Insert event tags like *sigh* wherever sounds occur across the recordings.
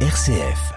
RCF.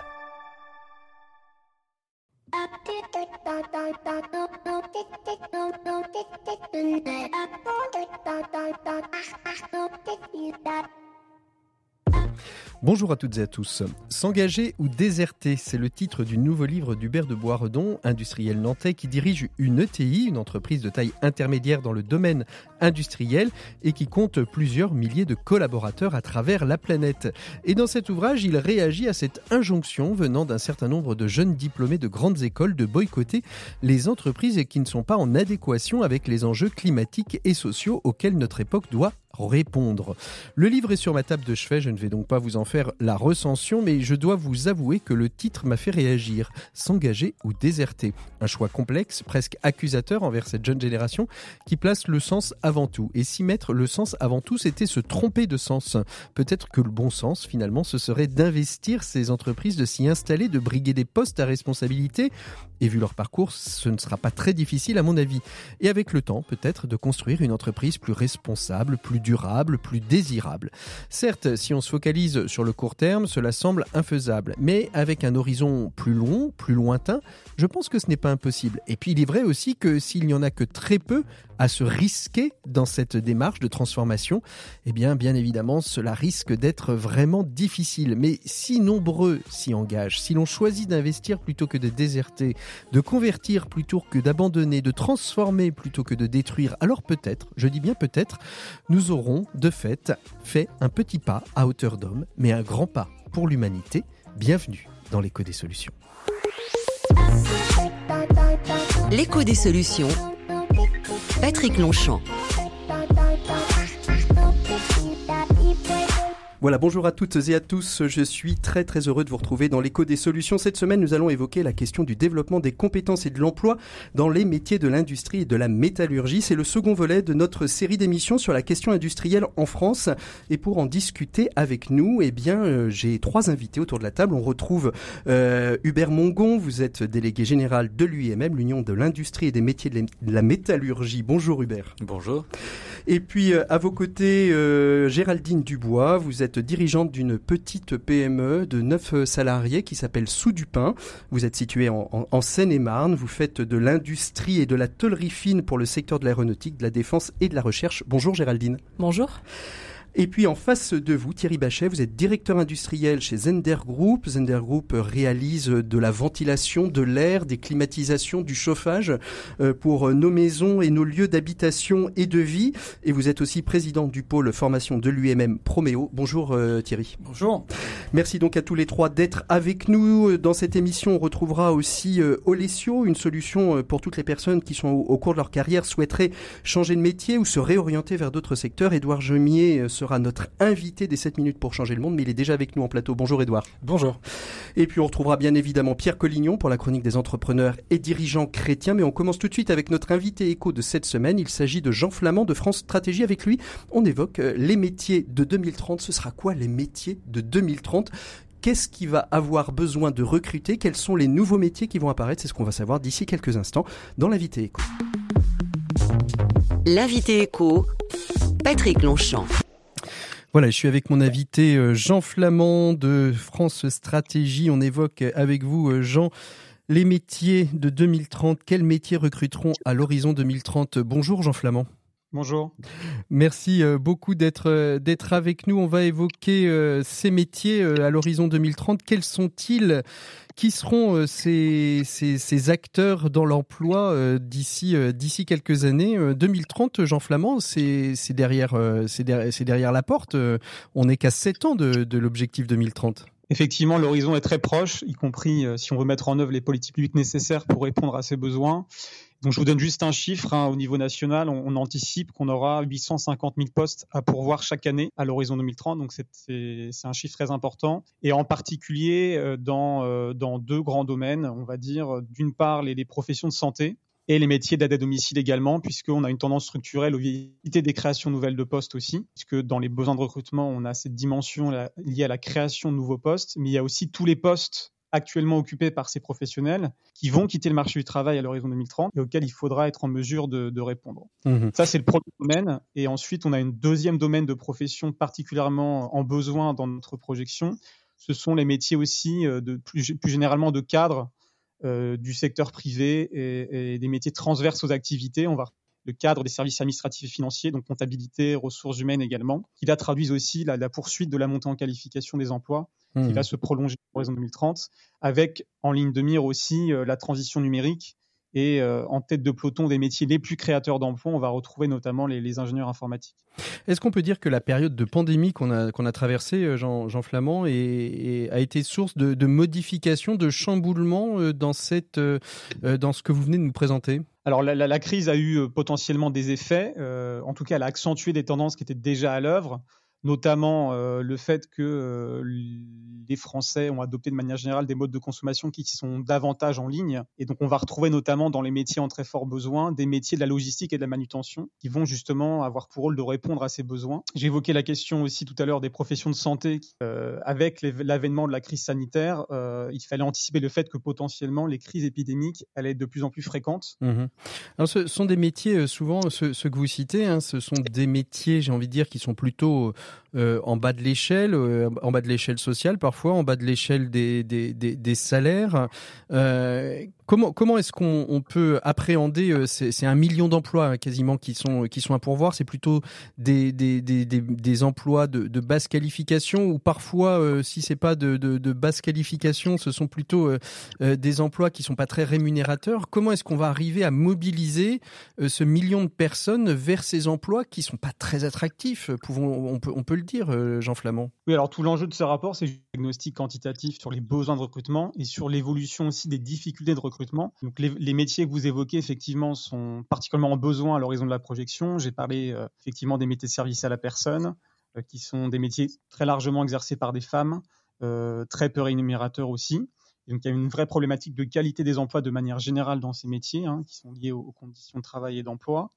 Bonjour à toutes et à tous. S'engager ou déserter, c'est le titre du nouveau livre d'Hubert de Boisredon, industriel nantais qui dirige une ETI, une entreprise de taille intermédiaire dans le domaine industriel et qui compte plusieurs milliers de collaborateurs à travers la planète. Et dans cet ouvrage, il réagit à cette injonction venant d'un certain nombre de jeunes diplômés de grandes écoles de boycotter les entreprises qui ne sont pas en adéquation avec les enjeux climatiques et sociaux auxquels notre époque doit répondre. Le livre est sur ma table de chevet, je ne vais donc pas vous en faire la recension, mais je dois vous avouer que le titre m'a fait réagir. S'engager ou déserter. Un choix complexe, presque accusateur envers cette jeune génération qui place le sens avant tout. Et s'y mettre le sens avant tout, c'était se tromper de sens. Peut-être que le bon sens, finalement, ce serait d'investir ces entreprises, de s'y installer, de briguer des postes à responsabilité. Et vu leur parcours, ce ne sera pas très difficile à mon avis. Et avec le temps, peut-être, de construire une entreprise plus responsable, plus durable, plus désirable. Certes, si on se focalise sur le court terme, cela semble infaisable, mais avec un horizon plus long, plus lointain, je pense que ce n'est pas impossible. Et puis il est vrai aussi que s'il n'y en a que très peu à se risquer dans cette démarche de transformation, eh bien bien évidemment cela risque d'être vraiment difficile. Mais si nombreux s'y engagent, si l'on choisit d'investir plutôt que de déserter, de convertir plutôt que d'abandonner, de transformer plutôt que de détruire, alors peut-être, je dis bien peut-être, nous aurons de fait fait un petit pas à hauteur d'homme, mais un grand pas pour l'humanité. Bienvenue dans l'écho des solutions. L'écho des solutions. Patrick Longchamp. Voilà, bonjour à toutes et à tous. Je suis très très heureux de vous retrouver dans l'écho des solutions. Cette semaine, nous allons évoquer la question du développement des compétences et de l'emploi dans les métiers de l'industrie et de la métallurgie. C'est le second volet de notre série d'émissions sur la question industrielle en France. Et pour en discuter avec nous, eh bien, euh, j'ai trois invités autour de la table. On retrouve euh, Hubert Mongon. Vous êtes délégué général de l'UIMM, l'Union de l'industrie et des métiers de la métallurgie. Bonjour Hubert. Bonjour. Et puis euh, à vos côtés, Géraldine Dubois. Vous êtes dirigeante d'une petite PME de 9 salariés qui s'appelle Sous du Pain. Vous êtes situé en, Seine-et-Marne. Vous faites de l'industrie et de la tôlerie fine pour le secteur de l'aéronautique, de la défense et de la recherche. Bonjour Géraldine. Bonjour. Et puis en face de vous, Thierry Bachet, vous êtes directeur industriel chez Zender Group. Zender Group réalise de la ventilation, de l'air, des climatisations, du chauffage euh, pour nos maisons et nos lieux d'habitation et de vie. Et vous êtes aussi président du pôle formation de l'UMM Proméo. Bonjour euh, Thierry. Bonjour. Merci donc à tous les trois d'être avec nous. Dans cette émission, on retrouvera aussi euh, Olesio, une solution pour toutes les personnes qui sont au, cours de leur carrière souhaiteraient changer de métier ou se réorienter vers d'autres secteurs. Édouard Gemier sera notre invité des 7 minutes pour changer le monde, mais il est déjà avec nous en plateau. Bonjour Edouard. Bonjour. Et puis on retrouvera bien évidemment Pierre Collignon pour la chronique des entrepreneurs et dirigeants chrétiens, mais on commence tout de suite avec notre invité écho de cette semaine. Il s'agit de Jean Flamand de France Stratégie. Avec lui, on évoque euh, les métiers de 2030. Ce sera quoi les métiers de 2030 Qu'est-ce qui va avoir besoin de recruter? Quels sont les nouveaux métiers qui vont apparaître? C'est ce qu'on va savoir d'ici quelques instants dans l'invité écho. L'invité écho, Patrick Longchamp. Voilà, je suis avec mon invité euh, Jean Flamand de France Stratégie. On évoque avec vous, euh, Jean, les métiers de 2030. Quels métiers recruteront à l'horizon 2030 Bonjour Jean Flamand. Bonjour. Merci euh, beaucoup d'être d'être avec nous. On va évoquer ces métiers à l'horizon 2030. Quels sont-ils? Qui seront euh, ces, ces, acteurs dans l'emploi euh, d'ici euh, d'ici quelques années? 2030, Jean Flamand, c'est derrière, c'est derrière, la porte. on n'est qu'à 7 ans de, de l'objectif 2030. Effectivement, l'horizon est très proche, y compris si on veut mettre en œuvre les politiques publiques nécessaires pour répondre à ces besoins. Donc, je vous donne juste un chiffre. Hein, au niveau national, on, anticipe qu'on aura 850 000 postes à pourvoir chaque année à l'horizon 2030. Donc, c'est un chiffre très important. Et en particulier euh, dans, euh, dans deux grands domaines, on va dire d'une part les, professions de santé et les métiers d'aide à domicile également, puisqu'on a une tendance structurelle au éviter des créations nouvelles de postes aussi, puisque dans les besoins de recrutement, on a cette dimension liée à la création de nouveaux postes, mais il y a aussi tous les postes actuellement occupés par ces professionnels qui vont quitter le marché du travail à l'horizon 2030 et auxquels il faudra être en mesure de, répondre. Mmh. Ça, c'est le premier domaine. Et ensuite, on a une deuxième domaine de profession particulièrement en besoin dans notre projection. ce sont les métiers aussi de plus, plus généralement de cadre du secteur privé et, et, des métiers transverses aux activités. On va le cadre des services administratifs et financiers, donc comptabilité, ressources humaines également, qui là traduisent aussi la, poursuite de la montée en qualification des emplois, qui mmh. va se prolonger pour l'horizon 2030, avec en ligne de mire aussi la transition numérique et euh, en tête de peloton des métiers les plus créateurs d'emplois, on va retrouver notamment les, ingénieurs informatiques. Est-ce qu'on peut dire que la période de pandémie qu'on a, qu'on a traversée, euh, Jean, Jean Flamand, a été source de, de modifications, de chamboulements euh, dans, cette, dans ce que vous venez de nous présenter? Alors la, la, crise a eu potentiellement des effets, en tout cas elle a accentué des tendances qui étaient déjà à l'œuvre notamment euh, le fait que euh, les Français ont adopté de manière générale des modes de consommation qui sont davantage en ligne. Et donc, on va retrouver notamment dans les métiers en très fort besoin des métiers de la logistique et de la manutention qui vont justement avoir pour rôle de répondre à ces besoins. Évoqué la question aussi tout à l'heure des professions de santé. Euh, avec l'avènement de la crise sanitaire, il fallait anticiper le fait que potentiellement les crises épidémiques allaient être de plus en plus fréquentes. Mmh Alors, ce sont des métiers, souvent, ceux, que vous citez, hein, ce sont des métiers, j'ai envie de dire, qui sont plutôt euh, en bas de l'échelle, euh, en bas de l'échelle sociale parfois, en bas de l'échelle des, salaires. Euh, comment est-ce qu'on peut appréhender euh, C'est un million d'emplois hein, quasiment qui sont à pourvoir. C'est plutôt des, emplois de, basse qualification ou parfois, euh, si c'est pas de, basse qualification, ce sont plutôt des emplois qui sont pas très rémunérateurs. Comment est-ce qu'on va arriver à mobiliser ce million de personnes vers ces emplois qui sont pas très attractifs on peut on peut le dire, euh, Jean Flamand? Oui, alors tout l'enjeu de ce rapport, c'est un diagnostic quantitatif sur les besoins de recrutement et sur l'évolution aussi des difficultés de recrutement. Les, métiers que vous évoquez, effectivement, sont particulièrement en besoin à l'horizon de la projection. J'ai parlé euh, effectivement des métiers de service à la personne, euh, qui sont des métiers très largement exercés par des femmes, très peu rémunérateurs aussi. il y a une vraie problématique de qualité des emplois de manière générale dans ces métiers, hein, qui sont liés aux conditions de travail et d'emploi.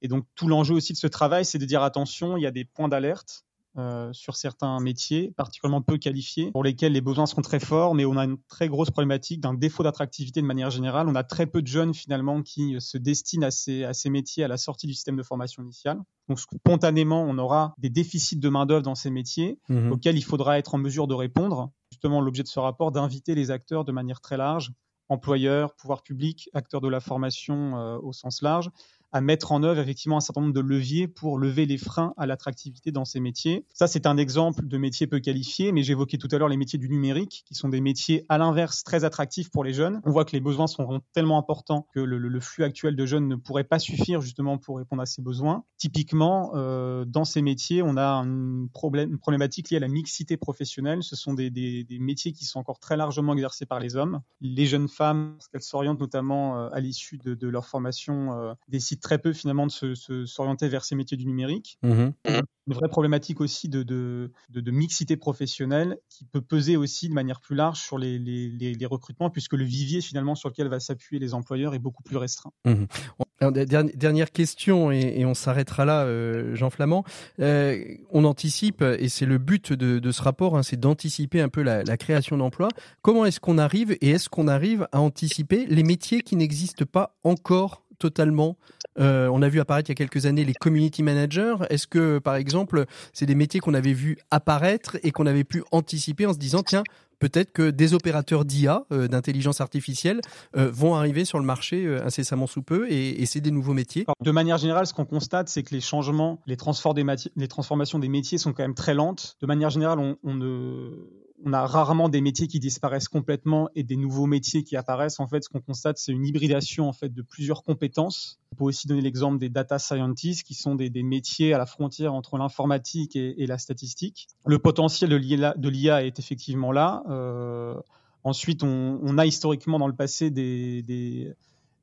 Et donc tout l'enjeu aussi de ce travail, c'est de dire attention, il y a des points d'alerte euh, sur certains métiers, particulièrement peu qualifiés, pour lesquels les besoins sont très forts, mais on a une très grosse problématique d'un défaut d'attractivité de manière générale. On a très peu de jeunes finalement qui se destinent à ces, à ces métiers à la sortie du système de formation initiale. Donc spontanément, on aura des déficits de main-d'œuvre dans ces métiers mmh auxquels il faudra être en mesure de répondre. Justement, l'objet de ce rapport, d'inviter les acteurs de manière très large, employeurs, pouvoirs publics, acteurs de la formation euh, au sens large, à mettre en œuvre effectivement un certain nombre de leviers pour lever les freins à l'attractivité dans ces métiers. Ça, c'est un exemple de métier peu qualifié, mais j'évoquais tout à l'heure les métiers du numérique, qui sont des métiers à l'inverse très attractifs pour les jeunes. On voit que les besoins sont tellement importants que le, flux actuel de jeunes ne pourrait pas suffire justement pour répondre à ces besoins. Typiquement, euh, dans ces métiers, on a une, problématique liée à la mixité professionnelle. Ce sont des, métiers qui sont encore très largement exercés par les hommes. Les jeunes femmes, qu'elles s'orientent notamment euh, à l'issue de, de, leur formation, euh, décident très peu finalement de s'orienter vers ces métiers du numérique. Mmh Une vraie problématique aussi de, de, de, mixité professionnelle qui peut peser aussi de manière plus large sur les, les, les, recrutements puisque le vivier finalement sur lequel va s'appuyer les employeurs est beaucoup plus restreint. Mmh dernière question et, on s'arrêtera là, euh, Jean Flamand. Euh, on anticipe et c'est le but de, de ce rapport, hein, c'est d'anticiper un peu la, la création d'emplois. Comment est-ce qu'on arrive et est-ce qu'on arrive à anticiper les métiers qui n'existent pas encore totalement euh, on a vu apparaître il y a quelques années les community managers. Est-ce que, par exemple, c'est des métiers qu'on avait vu apparaître et qu'on avait pu anticiper en se disant, tiens, peut-être que des opérateurs d'IA, euh, d'intelligence artificielle, euh, vont arriver sur le marché incessamment sous peu et, c'est des nouveaux métiers? De manière générale, ce qu'on constate, c'est que les changements, les, les, transformations des métiers sont quand même très lentes. De manière générale, on ne on a rarement des métiers qui disparaissent complètement et des nouveaux métiers qui apparaissent. En fait, ce qu'on constate, c'est une hybridation en fait de plusieurs compétences. On peut aussi donner l'exemple des data scientists, qui sont des, métiers à la frontière entre l'informatique et, la statistique. Le potentiel de l'IA est effectivement là. Euh, ensuite, on, a historiquement dans le passé des,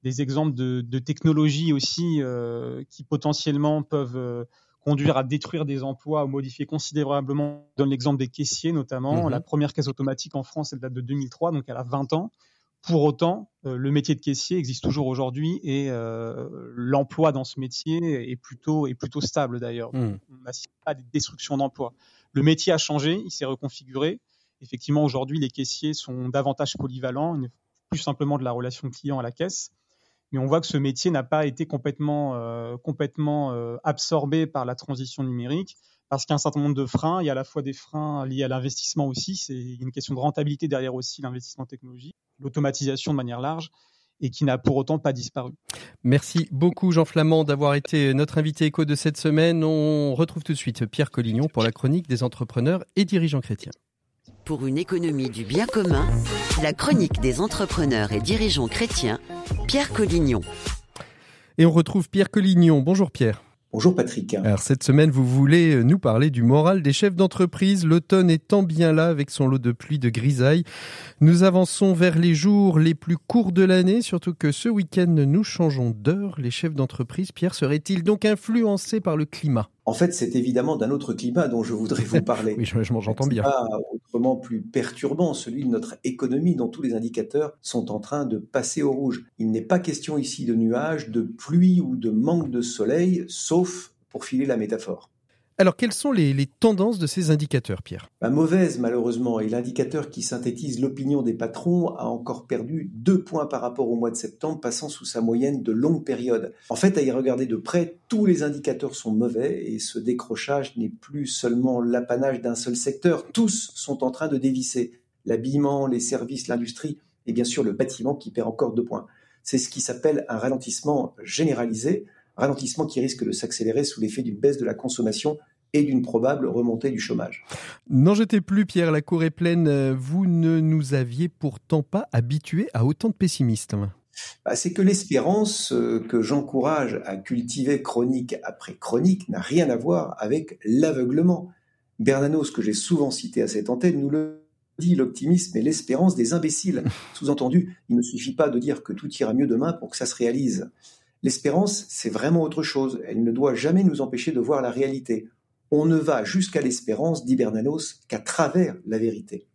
exemples de, technologies aussi euh, qui potentiellement peuvent euh, conduire à détruire des emplois ou modifier considérablement. Je donne l'exemple des caissiers notamment. Mhm. La première caisse automatique en France, elle date de 2003, donc elle a 20 ans. Pour autant, euh, le métier de caissier existe toujours aujourd'hui et euh, l'emploi dans ce métier est plutôt, est plutôt stable d'ailleurs. Mhm. On n'assiste pas à des destructions d'emplois. Le métier a changé, il s'est reconfiguré. Effectivement, aujourd'hui, les caissiers sont davantage polyvalents, plus simplement de la relation client à la caisse mais on voit que ce métier n'a pas été complètement, euh, euh, absorbé par la transition numérique parce qu'il y a un certain nombre de freins. Il y a à la fois des freins liés à l'investissement aussi. C'est une question de rentabilité derrière aussi l'investissement technologique, l'automatisation de manière large et qui n'a pour autant pas disparu. Merci beaucoup Jean Flamand d'avoir été notre invité éco de cette semaine. On retrouve tout de suite Pierre Collignon pour la chronique des entrepreneurs et dirigeants chrétiens. Pour une économie du bien commun, la chronique des entrepreneurs et dirigeants chrétiens, Pierre Collignon. Et on retrouve Pierre Collignon. Bonjour Pierre. Bonjour Patrick. Alors cette semaine, vous voulez nous parler du moral des chefs d'entreprise, l'automne étant bien là avec son lot de pluie, de grisaille. Nous avançons vers les jours les plus courts de l'année, surtout que ce week-end, nous changeons d'heure. Les chefs d'entreprise, Pierre, seraient-ils donc influencés par le climat? En fait, c'est évidemment d'un autre climat dont je voudrais vous parler. *laughs* oui, j'entends bien. autrement plus perturbant, celui de notre économie dont tous les indicateurs sont en train de passer au rouge. Il n'est pas question ici de nuages, de pluie ou de manque de soleil, sauf pour filer la métaphore. Alors, quelles sont les, tendances de ces indicateurs, Pierre? Bah, Mauvaise, malheureusement, et l'indicateur qui synthétise l'opinion des patrons a encore perdu deux points par rapport au mois de septembre, passant sous sa moyenne de longue période. En fait, à y regarder de près, tous les indicateurs sont mauvais et ce décrochage n'est plus seulement l'apanage d'un seul secteur. Tous sont en train de dévisser. L'habillement, les services, l'industrie et bien sûr le bâtiment qui perd encore deux points. C'est ce qui s'appelle un ralentissement généralisé, ralentissement qui risque de s'accélérer sous l'effet d'une baisse de la consommation et d'une probable remontée du chômage. N'en jetez plus, Pierre, la cour est pleine. Vous ne nous aviez pourtant pas habitués à autant de pessimisme. Bah, c'est que l'espérance euh, que j'encourage à cultiver chronique après chronique n'a rien à voir avec l'aveuglement. Bernanos, que j'ai souvent cité à cette antenne, nous le dit, l'optimisme est l'espérance des imbéciles. *laughs* Sous-entendu, il ne suffit pas de dire que tout ira mieux demain pour que ça se réalise. L'espérance, c'est vraiment autre chose. Elle ne doit jamais nous empêcher de voir la réalité on ne va jusqu'à l'espérance, dit Bernanos, qu'à travers la vérité.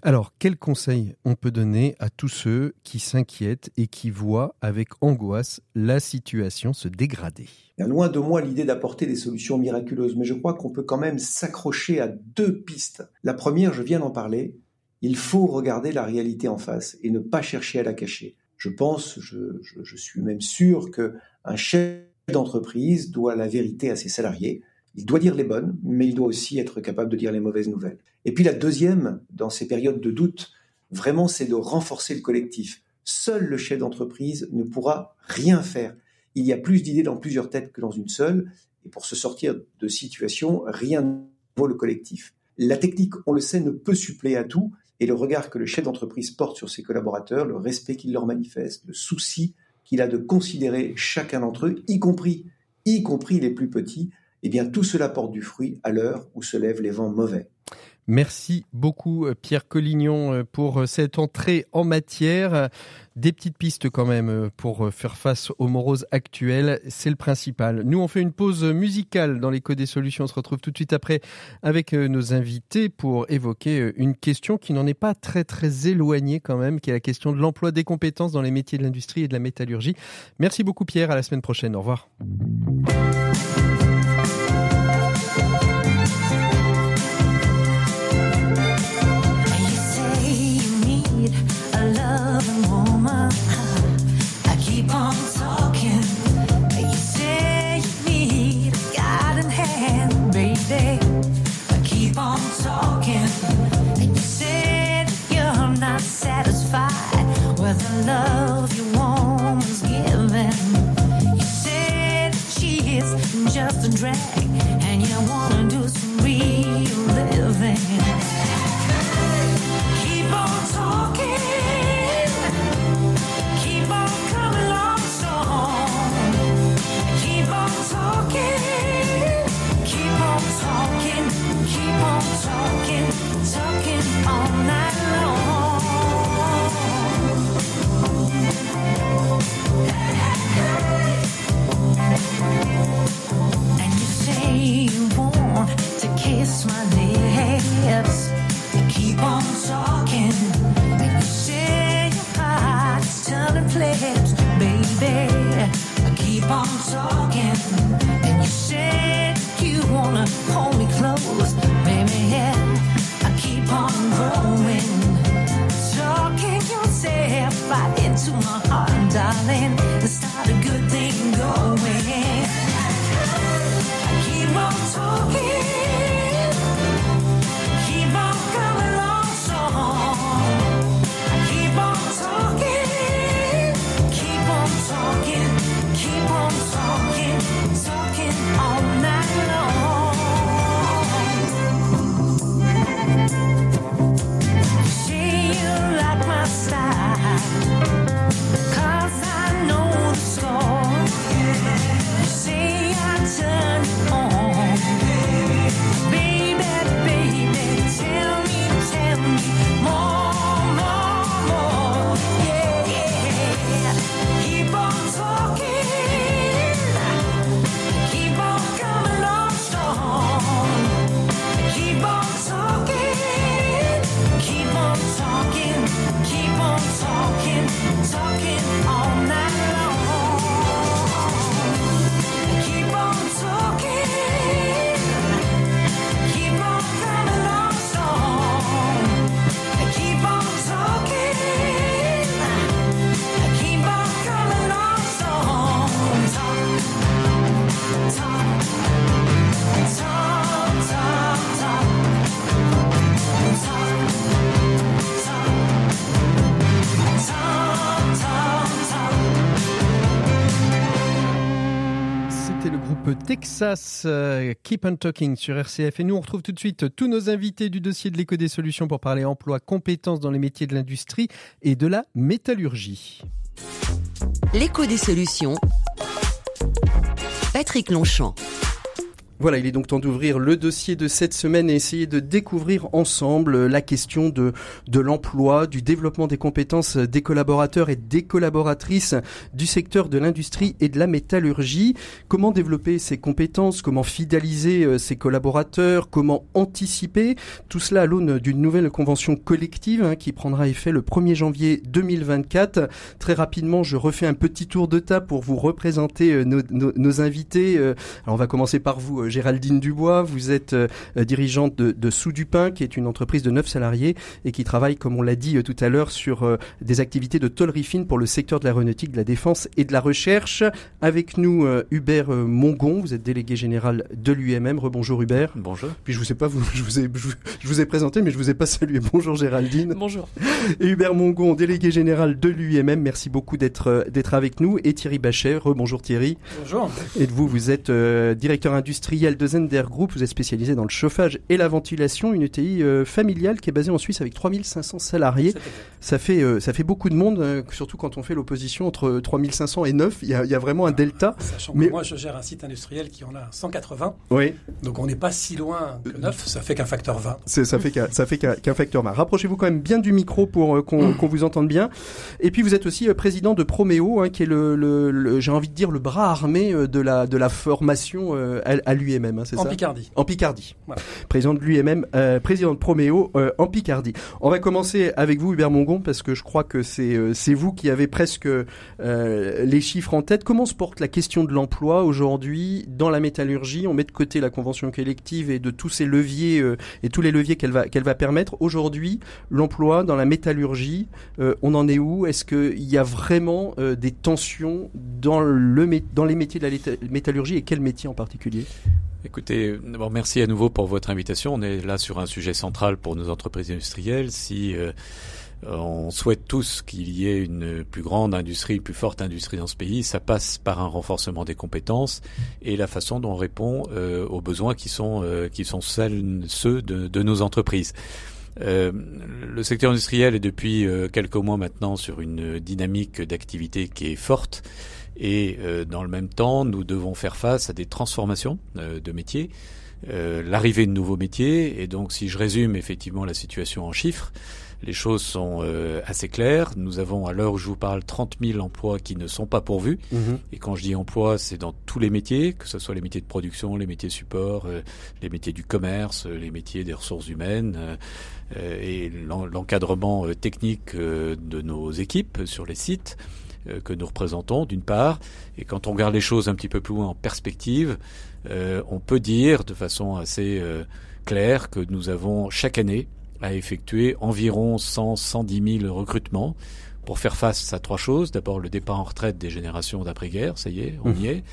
Alors, quel conseil on peut donner à tous ceux qui s'inquiètent et qui voient avec angoisse la situation se dégrader? Loin de moi l'idée d'apporter des solutions miraculeuses, mais je crois qu'on peut quand même s'accrocher à deux pistes. La première, je viens d'en parler, il faut regarder la réalité en face et ne pas chercher à la cacher. Je pense, je, suis même sûr que un chef d'entreprise doit la vérité à ses salariés il doit dire les bonnes, mais il doit aussi être capable de dire les mauvaises nouvelles. Et puis la deuxième, dans ces périodes de doute, vraiment, c'est de renforcer le collectif. Seul le chef d'entreprise ne pourra rien faire. Il y a plus d'idées dans plusieurs têtes que dans une seule, et pour se sortir de situation, rien ne vaut le collectif. La technique, on le sait, ne peut suppléer à tout, et le regard que le chef d'entreprise porte sur ses collaborateurs, le respect qu'il leur manifeste, le souci qu'il a de considérer chacun d'entre eux, y compris, y compris les plus petits, eh bien tout cela porte du fruit à l'heure où se lèvent les vents mauvais. Merci beaucoup euh, Pierre Collignon euh, pour euh, cette entrée en matière. Des petites pistes quand même pour faire face aux moroses actuelles, c'est le principal. Nous on fait une pause musicale dans l'écho des solutions. On se retrouve tout de suite après avec nos invités pour évoquer une question qui n'en est pas très très éloignée quand même, qui est la question de l'emploi des compétences dans les métiers de l'industrie et de la métallurgie. Merci beaucoup Pierre, à la semaine prochaine. Au revoir. talking, and you said you wanna. Texas. Euh, keep on talking sur RCF. Et nous, on retrouve tout de suite tous nos invités du dossier de l'éco des solutions pour parler emploi, compétences dans les métiers de l'industrie et de la métallurgie. L'écho des solutions. Patrick Longchamp. Voilà, il est donc temps d'ouvrir le dossier de cette semaine et essayer de découvrir ensemble la question de, de l'emploi, du développement des compétences des collaborateurs et des collaboratrices du secteur de l'industrie et de la métallurgie. Comment développer ces compétences, comment fidéliser ces euh, collaborateurs, comment anticiper? Tout cela à l'aune d'une nouvelle convention collective hein, qui prendra effet le 1er janvier 2024. Très rapidement, je refais un petit tour de table pour vous représenter euh, nos, nos, invités. Euh, alors on va commencer par vous, Géraldine Dubois. Vous êtes euh, dirigeante de, de Sous du Pain, qui est une entreprise de 9 salariés et qui travaille, comme on l'a dit euh, tout à l'heure, sur euh, des activités de tôlerie fine pour le secteur de l'aéronautique, de la défense et de la recherche. Avec nous, Hubert Mongon. Vous êtes délégué général de l'UMM. Rebonjour Hubert. Bonjour. Puis je vous sais pas, vous, *laughs* je vous ai, je, vous ai présenté, mais je vous ai pas salué. Bonjour Géraldine. Bonjour. Et Hubert Mongon, délégué général de l'UMM. Merci beaucoup d'être d'être avec nous. Et Thierry Bachet. Rebonjour Thierry. Bonjour. Et vous, vous êtes directeur industriel de Zender Group. Vous êtes spécialisé dans le chauffage et la ventilation, une ETI euh, familiale qui est basée en Suisse avec 3500 salariés. Ça fait, euh, ça fait beaucoup de monde, euh, surtout quand on fait l'opposition entre 3500 et 9. Il y a, il y a vraiment un delta. Sachant que moi, je gère un site industriel qui en a 180. Oui. Donc on n'est pas si loin que 9. Ça fait qu'un facteur 20. Ça fait qu'un, fait qu'un facteur 20. Rapprochez-vous quand même bien du micro pour qu'on, vous entende bien. Et puis vous êtes aussi président de Proméo, hein, qui est le, le, j'ai envie de dire le bras armé de la, de la formation à, à lui l'UMM, hein, c'est ça En Picardie. En Picardie. Président de l'UMM, euh, président de Proméo euh, en Picardie. On va commencer avec vous, Hubert Mongon, parce que je crois que c'est euh, c'est vous qui avez presque les chiffres en tête. Comment se porte la question de l'emploi aujourd'hui dans la métallurgie? On met de côté la convention collective et de tous ces leviers et tous les leviers qu'elle va qu'elle va permettre. Aujourd'hui, l'emploi dans la métallurgie, on en est où? Est-ce qu'il y a vraiment des tensions dans le dans les métiers de la métallurgie et quels métiers en particulier? Écoutez, merci à nouveau pour votre invitation. On est là sur un sujet central pour nos entreprises industrielles. Si euh, on souhaite tous qu'il y ait une plus grande industrie, une plus forte industrie dans ce pays, ça passe par un renforcement des compétences et la façon dont on répond euh, aux besoins qui sont euh, qui sont celles, ceux de, de nos entreprises. Euh, le secteur industriel est depuis quelques mois maintenant sur une dynamique d'activité qui est forte. Et euh, dans le même temps, nous devons faire face à des transformations euh, de métiers, euh, l'arrivée de nouveaux métiers. Et donc, si je résume effectivement la situation en chiffres, les choses sont assez claires. Nous avons, à l'heure où je vous parle, 30 000 emplois qui ne sont pas pourvus. Mhm. Et quand je dis emploi, c'est dans tous les métiers, que ce soit les métiers de production, les métiers support, les métiers du commerce, les métiers des ressources humaines et l'encadrement technique de nos équipes sur les sites. Euh, que nous représentons, d'une part, et quand on regarde les choses un petit peu plus loin en perspective, euh, on peut dire de façon assez euh, claire que nous avons chaque année à effectuer environ 100, 110 000 recrutements pour faire face à trois choses. D'abord, le départ en retraite des générations d'après-guerre, ça y est, on y mmh. est.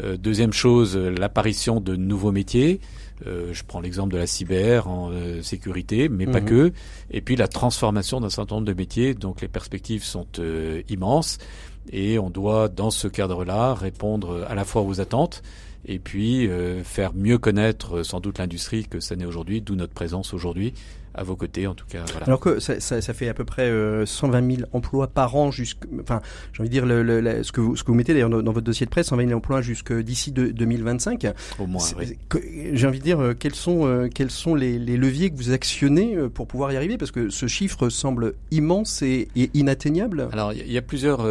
Euh, deuxième chose, l'apparition de nouveaux métiers. Euh, je prends l'exemple de la cyber en euh, sécurité, mais pas mmh. que. Et puis la transformation d'un certain nombre de métiers. Donc les perspectives sont immenses et on doit, dans ce cadre-là, répondre à la fois aux attentes et puis faire mieux connaître sans doute l'industrie que ça n'est aujourd'hui, d'où notre présence aujourd'hui à vos côtés en tout cas. Voilà. Alors que ça, ça, ça, fait à peu près 120 000 emplois par an, jusqu', enfin j'ai envie de dire le, le, ce, que vous, ce que vous mettez d'ailleurs dans, votre dossier de presse, 120 000 emplois jusque d'ici 2025. Au moins, oui. J'ai envie de dire euh, quels sont, euh, quels sont les, les, leviers que vous actionnez euh, pour pouvoir y arriver? Parce que ce chiffre semble immense et, et inatteignable. Alors il y, a plusieurs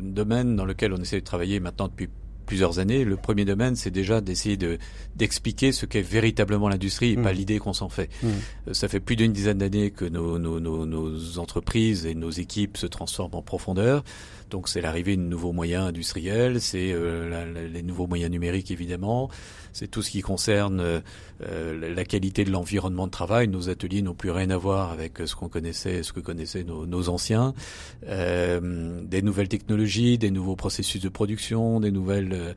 domaines dans lesquels on essaie de travailler maintenant depuis plusieurs années. Le premier domaine, c'est déjà d'essayer de d'expliquer ce qu'est véritablement l'industrie et pas mmh. l'idée qu'on s'en fait. Mmh. Euh, ça fait plus d'une dizaine d'années que nos, nos, nos, nos, entreprises et nos équipes se transforment en profondeur. Donc c'est l'arrivée de nouveaux moyens industriels, c'est euh, les nouveaux moyens numériques évidemment, c'est tout ce qui concerne euh, euh, la qualité de l'environnement de travail. Nos ateliers n'ont plus rien à voir avec ce qu'on connaissait, ce que connaissaient nos, nos anciens. des nouvelles technologies, des nouveaux processus de production, des nouvelles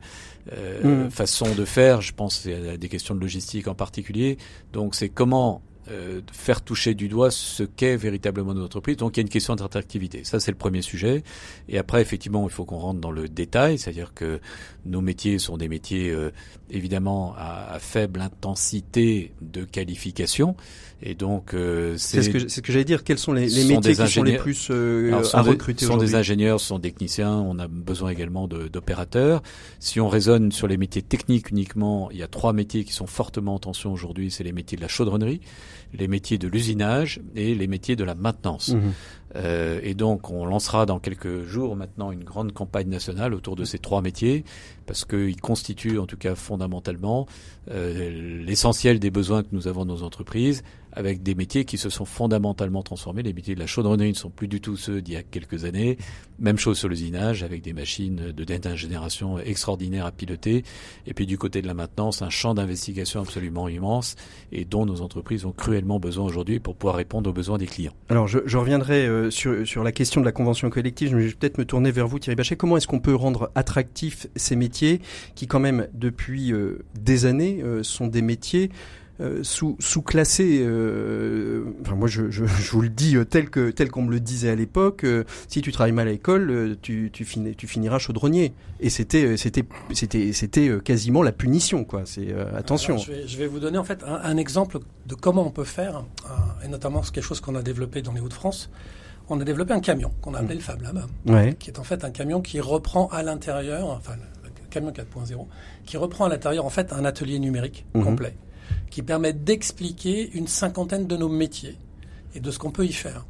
mmh. façons de faire. Je pense à des questions de logistique en particulier. Donc c'est comment euh, faire toucher du doigt ce qu'est véritablement notre entreprise. Donc il y a une question d'attractivité. Ça c'est le premier sujet. Et après effectivement il faut qu'on rentre dans le détail, c'est-à-dire que nos métiers sont des métiers euh, évidemment à, faible intensité de qualification. Et donc euh, c'est ce que, ce que j'allais dire. Quels sont les, les métiers qui sont les plus euh, à recruter Ce sont des ingénieurs, ce sont des techniciens. On a besoin également d'opérateurs. Si on raisonne sur les métiers techniques uniquement, il y a trois métiers qui sont fortement en tension aujourd'hui. C'est les métiers de la chaudronnerie les métiers de l'usinage et les métiers de la maintenance. Mhm. Euh, et donc, on lancera dans quelques jours maintenant une grande campagne nationale autour de ces trois métiers, parce qu'ils constituent en tout cas fondamentalement euh, l'essentiel des besoins que nous avons dans nos entreprises, avec des métiers qui se sont fondamentalement transformés. Les métiers de la chaudronnerie ne sont plus du tout ceux d'il y a quelques années. Même chose sur l'usinage, avec des machines de dernière génération extraordinaires à piloter. Et puis du côté de la maintenance, un champ d'investigation absolument immense et dont nos entreprises ont cruellement besoin aujourd'hui pour pouvoir répondre aux besoins des clients. Alors, je, reviendrai euh, sur, sur la question de la convention collective. Je vais peut-être me tourner vers vous, Thierry Bachet. Comment est-ce qu'on peut rendre attractifs ces métiers qui, quand même, depuis euh, des années, euh, sont des métiers euh, sous sous-classé. Euh, enfin, moi, je, je, je, vous le dis euh, tel que tel qu'on me le disait à l'époque. si tu travailles mal à l'école, tu tu, finis, tu finiras chaudronnier. Et c'était c'était c'était c'était quasiment la punition, quoi. C'est attention. je, vais, je, vais, vous donner en fait un, un, exemple de comment on peut faire, et notamment c'est quelque chose qu'on a développé dans les Hauts-de-France on a développé un camion qu'on a appelé le Fab Lab, ouais. qui est en fait un camion qui reprend à l'intérieur, enfin le camion 4.0, qui reprend à l'intérieur en fait un atelier numérique mhm. complet qui permet d'expliquer une cinquantaine de nos métiers et de ce qu'on peut y faire.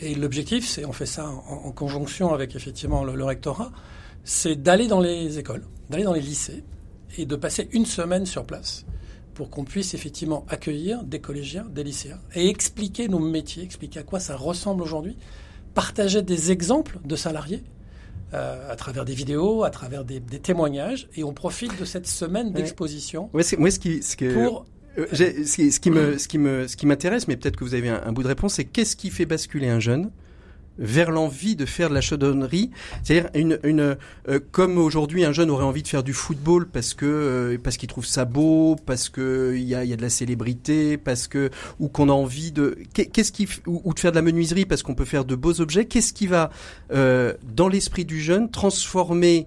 Et l'objectif, c'est, on fait ça en, conjonction avec effectivement le, rectorat, c'est d'aller dans les écoles, d'aller dans les lycées et de passer une semaine sur place pour qu'on puisse effectivement accueillir des collégiens, des lycéens et expliquer nos métiers, expliquer à quoi ça ressemble aujourd'hui, partager des exemples de salariés euh, à travers des vidéos, à travers des, témoignages, et on profite de cette semaine d'exposition. Ouais, ce qui, ce que, pour euh, ce, qui ce qui me, ce qui m'intéresse, mais peut-être que vous avez un bout de réponse, c'est qu'est-ce qui fait basculer un jeune vers l'envie de faire de la chaudronnerie. C'est-à-dire une, une euh, comme aujourd'hui un jeune aurait envie de faire du football parce que euh, parce qu'il trouve ça beau, parce que il y a, y a de la célébrité, parce que ou qu'on a envie de qu'est-ce qui ou, de faire de la menuiserie parce qu'on peut faire de beaux objets. Qu'est-ce qui va euh, dans l'esprit du jeune transformer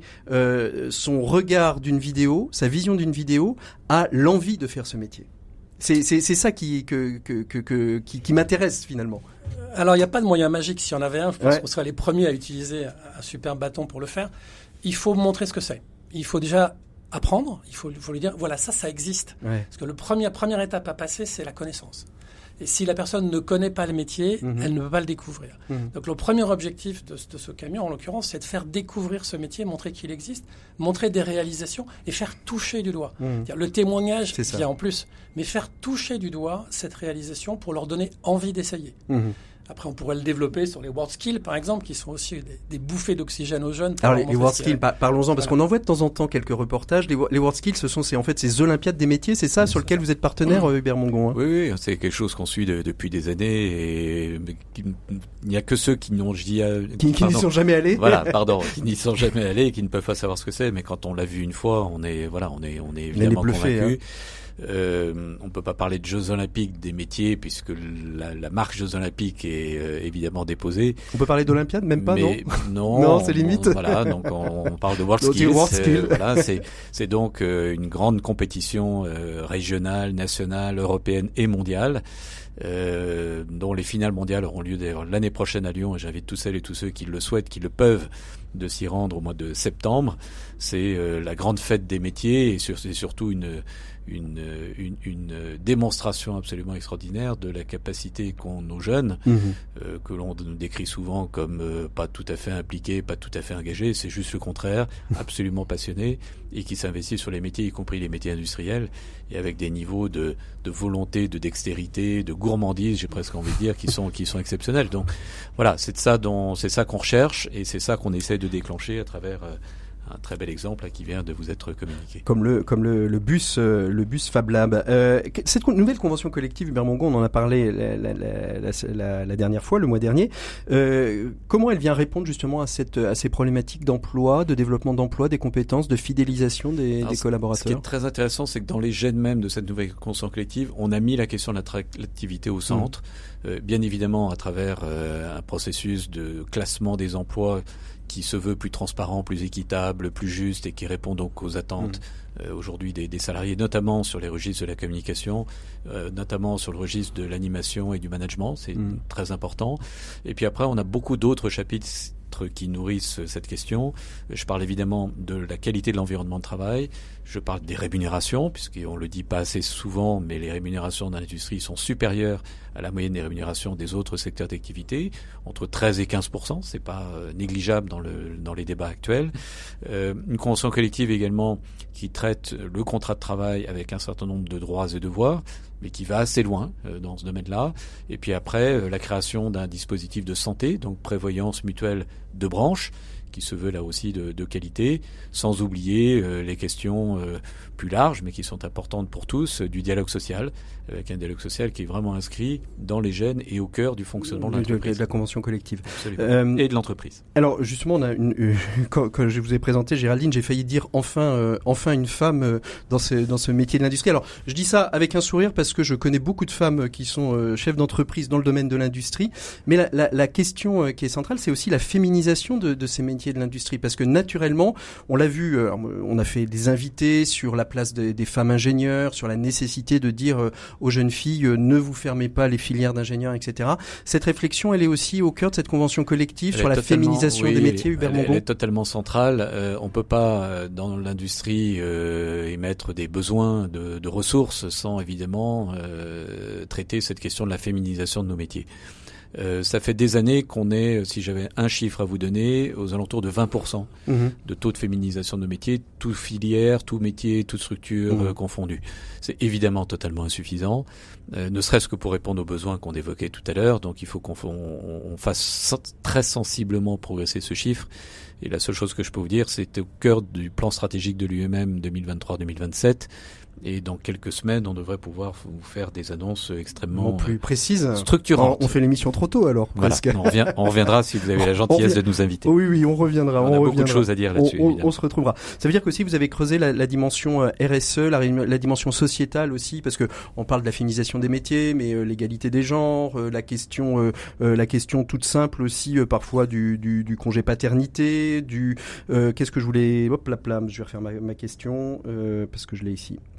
son regard d'une vidéo, sa vision d'une vidéo, à l'envie de faire ce métier? C'est ça qui, que, que, que, qui, qui m'intéresse finalement. Alors, il n'y a pas de moyen magique. Si on avait un, je pense qu'on serait les premiers à utiliser un super bâton pour le faire. Il faut montrer ce que c'est. Il faut déjà apprendre. Il faut, il faut lui dire, voilà, ça, ça existe. Parce que le premier, première étape à passer, c'est la connaissance. Et si la personne ne connaît pas le métier, mhm. elle ne peut pas le découvrir. Mhm. Donc le premier objectif de, ce camion, en l'occurrence, c'est de faire découvrir ce métier, montrer qu'il existe, montrer des réalisations et faire toucher du doigt. Mhm. Le témoignage vient en plus, mais faire toucher du doigt cette réalisation pour leur donner envie d'essayer. Après, on pourrait le développer sur les World Skills, par exemple, qui sont aussi des, bouffées d'oxygène aux jeunes. Alors, les, World Skills, parlons-en, parce qu'on en voit de temps en temps quelques reportages. Les, World Skills, ce sont en fait ces Olympiades des métiers, c'est ça, sur lequel vous êtes partenaire, euh, Hubert Mongon hein? Oui, oui, c'est quelque chose qu'on suit depuis des années et il n'y a que ceux qui n'ont qui, qui n'y sont jamais allés. Voilà, *laughs* pardon, qui n'y sont jamais allés et qui ne peuvent pas savoir ce que c'est. Mais quand on l'a vu une fois, on est voilà, on est on est évidemment convaincu. Hein. Euh, on peut pas parler de Jeux Olympiques des métiers puisque la, la marque Jeux Olympiques est euh, évidemment déposée. On peut parler d'Olympiade, même pas, non Non, *laughs* non c'est limite. voilà, donc on, parle de World Skills. Euh, voilà, c'est donc euh, une grande compétition régionale, nationale, européenne et mondiale. Euh, dont les finales mondiales auront lieu l'année prochaine à Lyon et j'invite tous celles et tous ceux qui le souhaitent, qui le peuvent, de s'y rendre au mois de septembre. C'est la grande fête des métiers et c'est surtout une, une, une, une, démonstration absolument extraordinaire de la capacité qu'ont nos jeunes, mhm. euh, que l'on nous décrit souvent comme euh, pas tout à fait impliqués, pas tout à fait engagés. C'est juste le contraire, absolument passionnés et qui s'investissent sur les métiers, y compris les métiers industriels, et avec des niveaux de, de volonté, de dextérité, de gourmandise, j'ai presque envie de dire, qui sont qui sont exceptionnels. Donc voilà, c'est ça dont c'est ça qu'on recherche et c'est ça qu'on essaie de déclencher à travers euh, un très bel exemple qui vient de vous être communiqué. Comme le, comme le, le bus, euh, le bus Fab Lab. Euh, cette nouvelle convention collective, Hubert Mongon, on en a parlé la, la, la, la dernière fois, le mois dernier. Euh, comment elle vient répondre justement à, cette, à ces problématiques d'emploi, de développement d'emploi, des compétences, de fidélisation des, des collaborateurs? Ce qui est très intéressant, c'est que dans les gènes même de cette nouvelle convention collective, on a mis la question de l'attractivité au centre. Mmh. Euh, bien évidemment, à travers euh, un processus de classement des emplois qui se veut plus transparent, plus équitable, plus juste et qui répond donc aux attentes mmh. euh, aujourd'hui des, des, salariés, notamment sur les registres de la communication, euh, notamment sur le registre de l'animation et du management, c'est mmh. très important. Et puis après, on a beaucoup d'autres chapitres qui nourrissent cette question. Je parle évidemment de la qualité de l'environnement de travail. Je parle des rémunérations, puisqu'on le dit pas assez souvent, mais les rémunérations dans l'industrie sont supérieures à la moyenne des rémunérations des autres secteurs d'activité, entre 13 et 15% C'est pas euh, négligeable dans, le, dans les débats actuels. Euh, une convention collective également qui traite le contrat de travail avec un certain nombre de droits et devoirs mais qui va assez loin euh, dans ce domaine-là. Et puis après, euh, la création d'un dispositif de santé, donc prévoyance mutuelle de branche, qui se veut là aussi de, de qualité, sans oublier euh, les questions euh, plus larges, mais qui sont importantes pour tous, du dialogue social, avec un dialogue social qui est vraiment inscrit dans les gènes et au cœur du fonctionnement de l'entreprise. De la convention collective. Euh, et de l'entreprise. Alors justement, on a une, *laughs* quand, quand, je vous ai présenté Géraldine, j'ai failli dire enfin, enfin une femme dans ce, dans ce métier de l'industrie. Alors je dis ça avec un sourire parce que je connais beaucoup de femmes qui sont chefs d'entreprise dans le domaine de l'industrie, mais la, la, la, question qui est centrale, c'est aussi la féminisation de, de ces métiers de l'industrie, parce que naturellement, on l'a vu, on a fait des invités sur la place des, des femmes ingénieurs, sur la nécessité de dire aux jeunes filles ne vous fermez pas les filières d'ingénieurs, etc. Cette réflexion, elle est aussi au cœur de cette convention collective elle sur la féminisation oui, des métiers, Hubert elle. Elle est totalement centrale. Euh, on peut pas dans l'industrie euh, émettre des besoins de, de ressources sans évidemment euh, traiter cette question de la féminisation de nos métiers. Euh, ça fait des années qu'on est, si j'avais un chiffre à vous donner, aux alentours de 20% mmh. de taux de féminisation de nos métiers, tout filière, tout métier, toute structure mmh. euh, confondue. C'est évidemment totalement insuffisant, euh, ne serait-ce que pour répondre aux besoins qu'on évoquait tout à l'heure. Donc il faut qu'on on fasse très sensiblement progresser ce chiffre. Et la seule chose que je peux vous dire, c'est au cœur du plan stratégique de l'UMM 2023-2027 et dans quelques semaines, on devrait pouvoir vous faire des annonces extrêmement plus précises, structurantes. On fait l'émission trop tôt alors. Voilà. On, revient, on, reviendra si vous avez la *laughs* gentillesse de nous inviter. Oui, oui, on reviendra. On, on a reviendra. beaucoup de choses à dire là-dessus. On, on, se retrouvera. Ça veut dire qu'aussi vous avez creusé la, la dimension RSE, la, la, dimension sociétale aussi, parce que on parle de la féminisation des métiers, mais euh, l'égalité des genres, euh, la question, euh, la question toute simple aussi parfois du, du, du, congé paternité, du qu'est-ce que je voulais. Hop là, là, je vais refaire ma, ma question parce que je l'ai ici.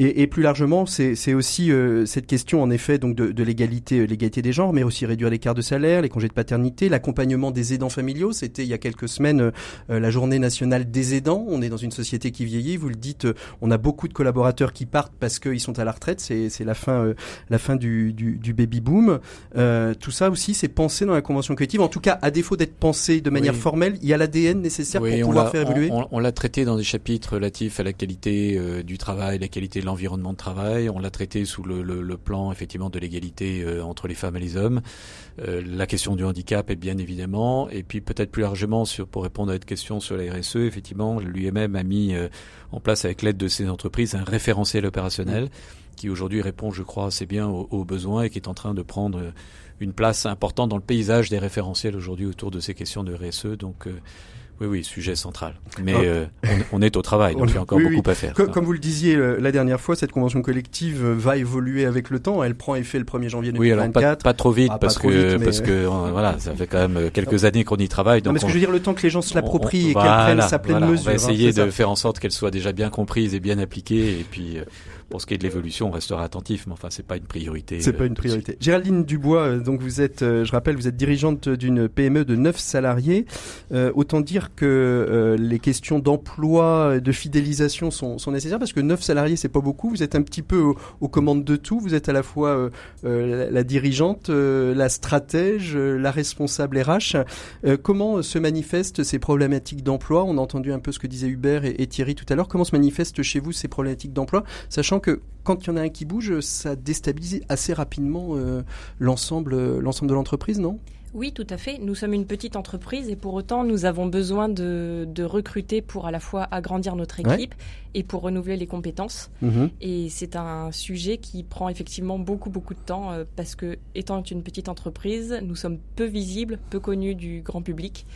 Et, et, plus largement, c'est aussi euh, cette question, en effet, donc de, de l'égalité, l'égalité des genres, mais aussi réduire l'écart de salaire, les congés de paternité, l'accompagnement des aidants familiaux. C'était il y a quelques semaines euh, la journée nationale des aidants. On est dans une société qui vieillit. Vous le dites, euh, on a beaucoup de collaborateurs qui partent parce qu'ils sont à la retraite. C'est la fin, euh, la fin du, du, du baby boom. tout ça aussi, c'est pensé dans la convention collective. En tout cas, à défaut d'être pensé de manière oui. formelle, il y a l'ADN nécessaire oui, pour pouvoir faire évoluer. On, on, on l'a traité dans des chapitres relatifs à la qualité du travail, la qualité de l'environnement de travail. On l'a traité sous le, plan effectivement de l'égalité euh, entre les femmes et les hommes. Euh, la question du handicap est bien évidemment, et puis peut-être plus largement sur pour répondre à votre question sur la RSE, effectivement, l'UMM a mis euh, en place avec l'aide de ces entreprises un référentiel opérationnel qui aujourd'hui répond, je crois, assez bien aux, besoins et qui est en train de prendre une place importante dans le paysage des référentiels aujourd'hui autour de ces questions de RSE. Oui, oui, sujet central. Mais ah. euh, on, on, est au travail, donc on, il y a encore oui, beaucoup oui. à faire. Comme, comme, vous le disiez euh, la dernière fois, cette convention collective euh, va évoluer avec le temps. Elle prend effet le 1er janvier 2024. Oui, alors pas, pas trop vite, ah, parce, pas trop que, vite, mais... parce que euh, voilà, ça fait quand même quelques années qu'on y travaille. Donc non, mais ce on, que je veux dire, le temps que les gens se l'approprient et voilà, qu'elle prenne sa pleine voilà, mesure. On va essayer hein, de ça. faire en sorte qu'elle soit déjà bien comprise et bien appliquée, et puis pour ce qui est de l'évolution, on restera attentif, mais enfin, c'est pas une priorité. C'est pas une priorité. Géraldine Dubois, donc vous êtes, je rappelle, vous êtes dirigeante d'une PME de 9 salariés. Euh, autant dire que euh, les questions d'emploi, de fidélisation sont, sont, nécessaires parce que 9 salariés, c'est pas beaucoup. Vous êtes un petit peu aux, aux commandes de tout. Vous êtes à la fois euh, la, la, dirigeante, la stratège, la responsable RH. comment se manifestent ces problématiques d'emploi? On a entendu un peu ce que disaient Hubert et, et Thierry tout à l'heure. Comment se manifestent chez vous ces problématiques d'emploi, sachant que quand il y en a un qui bouge, ça déstabilise assez rapidement euh, l'ensemble, l'ensemble de l'entreprise, non? Oui, tout à fait. Nous sommes une petite entreprise et pour autant, nous avons besoin de, recruter pour à la fois agrandir notre équipe et pour renouveler les compétences. Mhm. Et c'est un sujet qui prend effectivement beaucoup, beaucoup de temps euh, parce que, étant une petite entreprise, nous sommes peu visibles, peu connus du grand public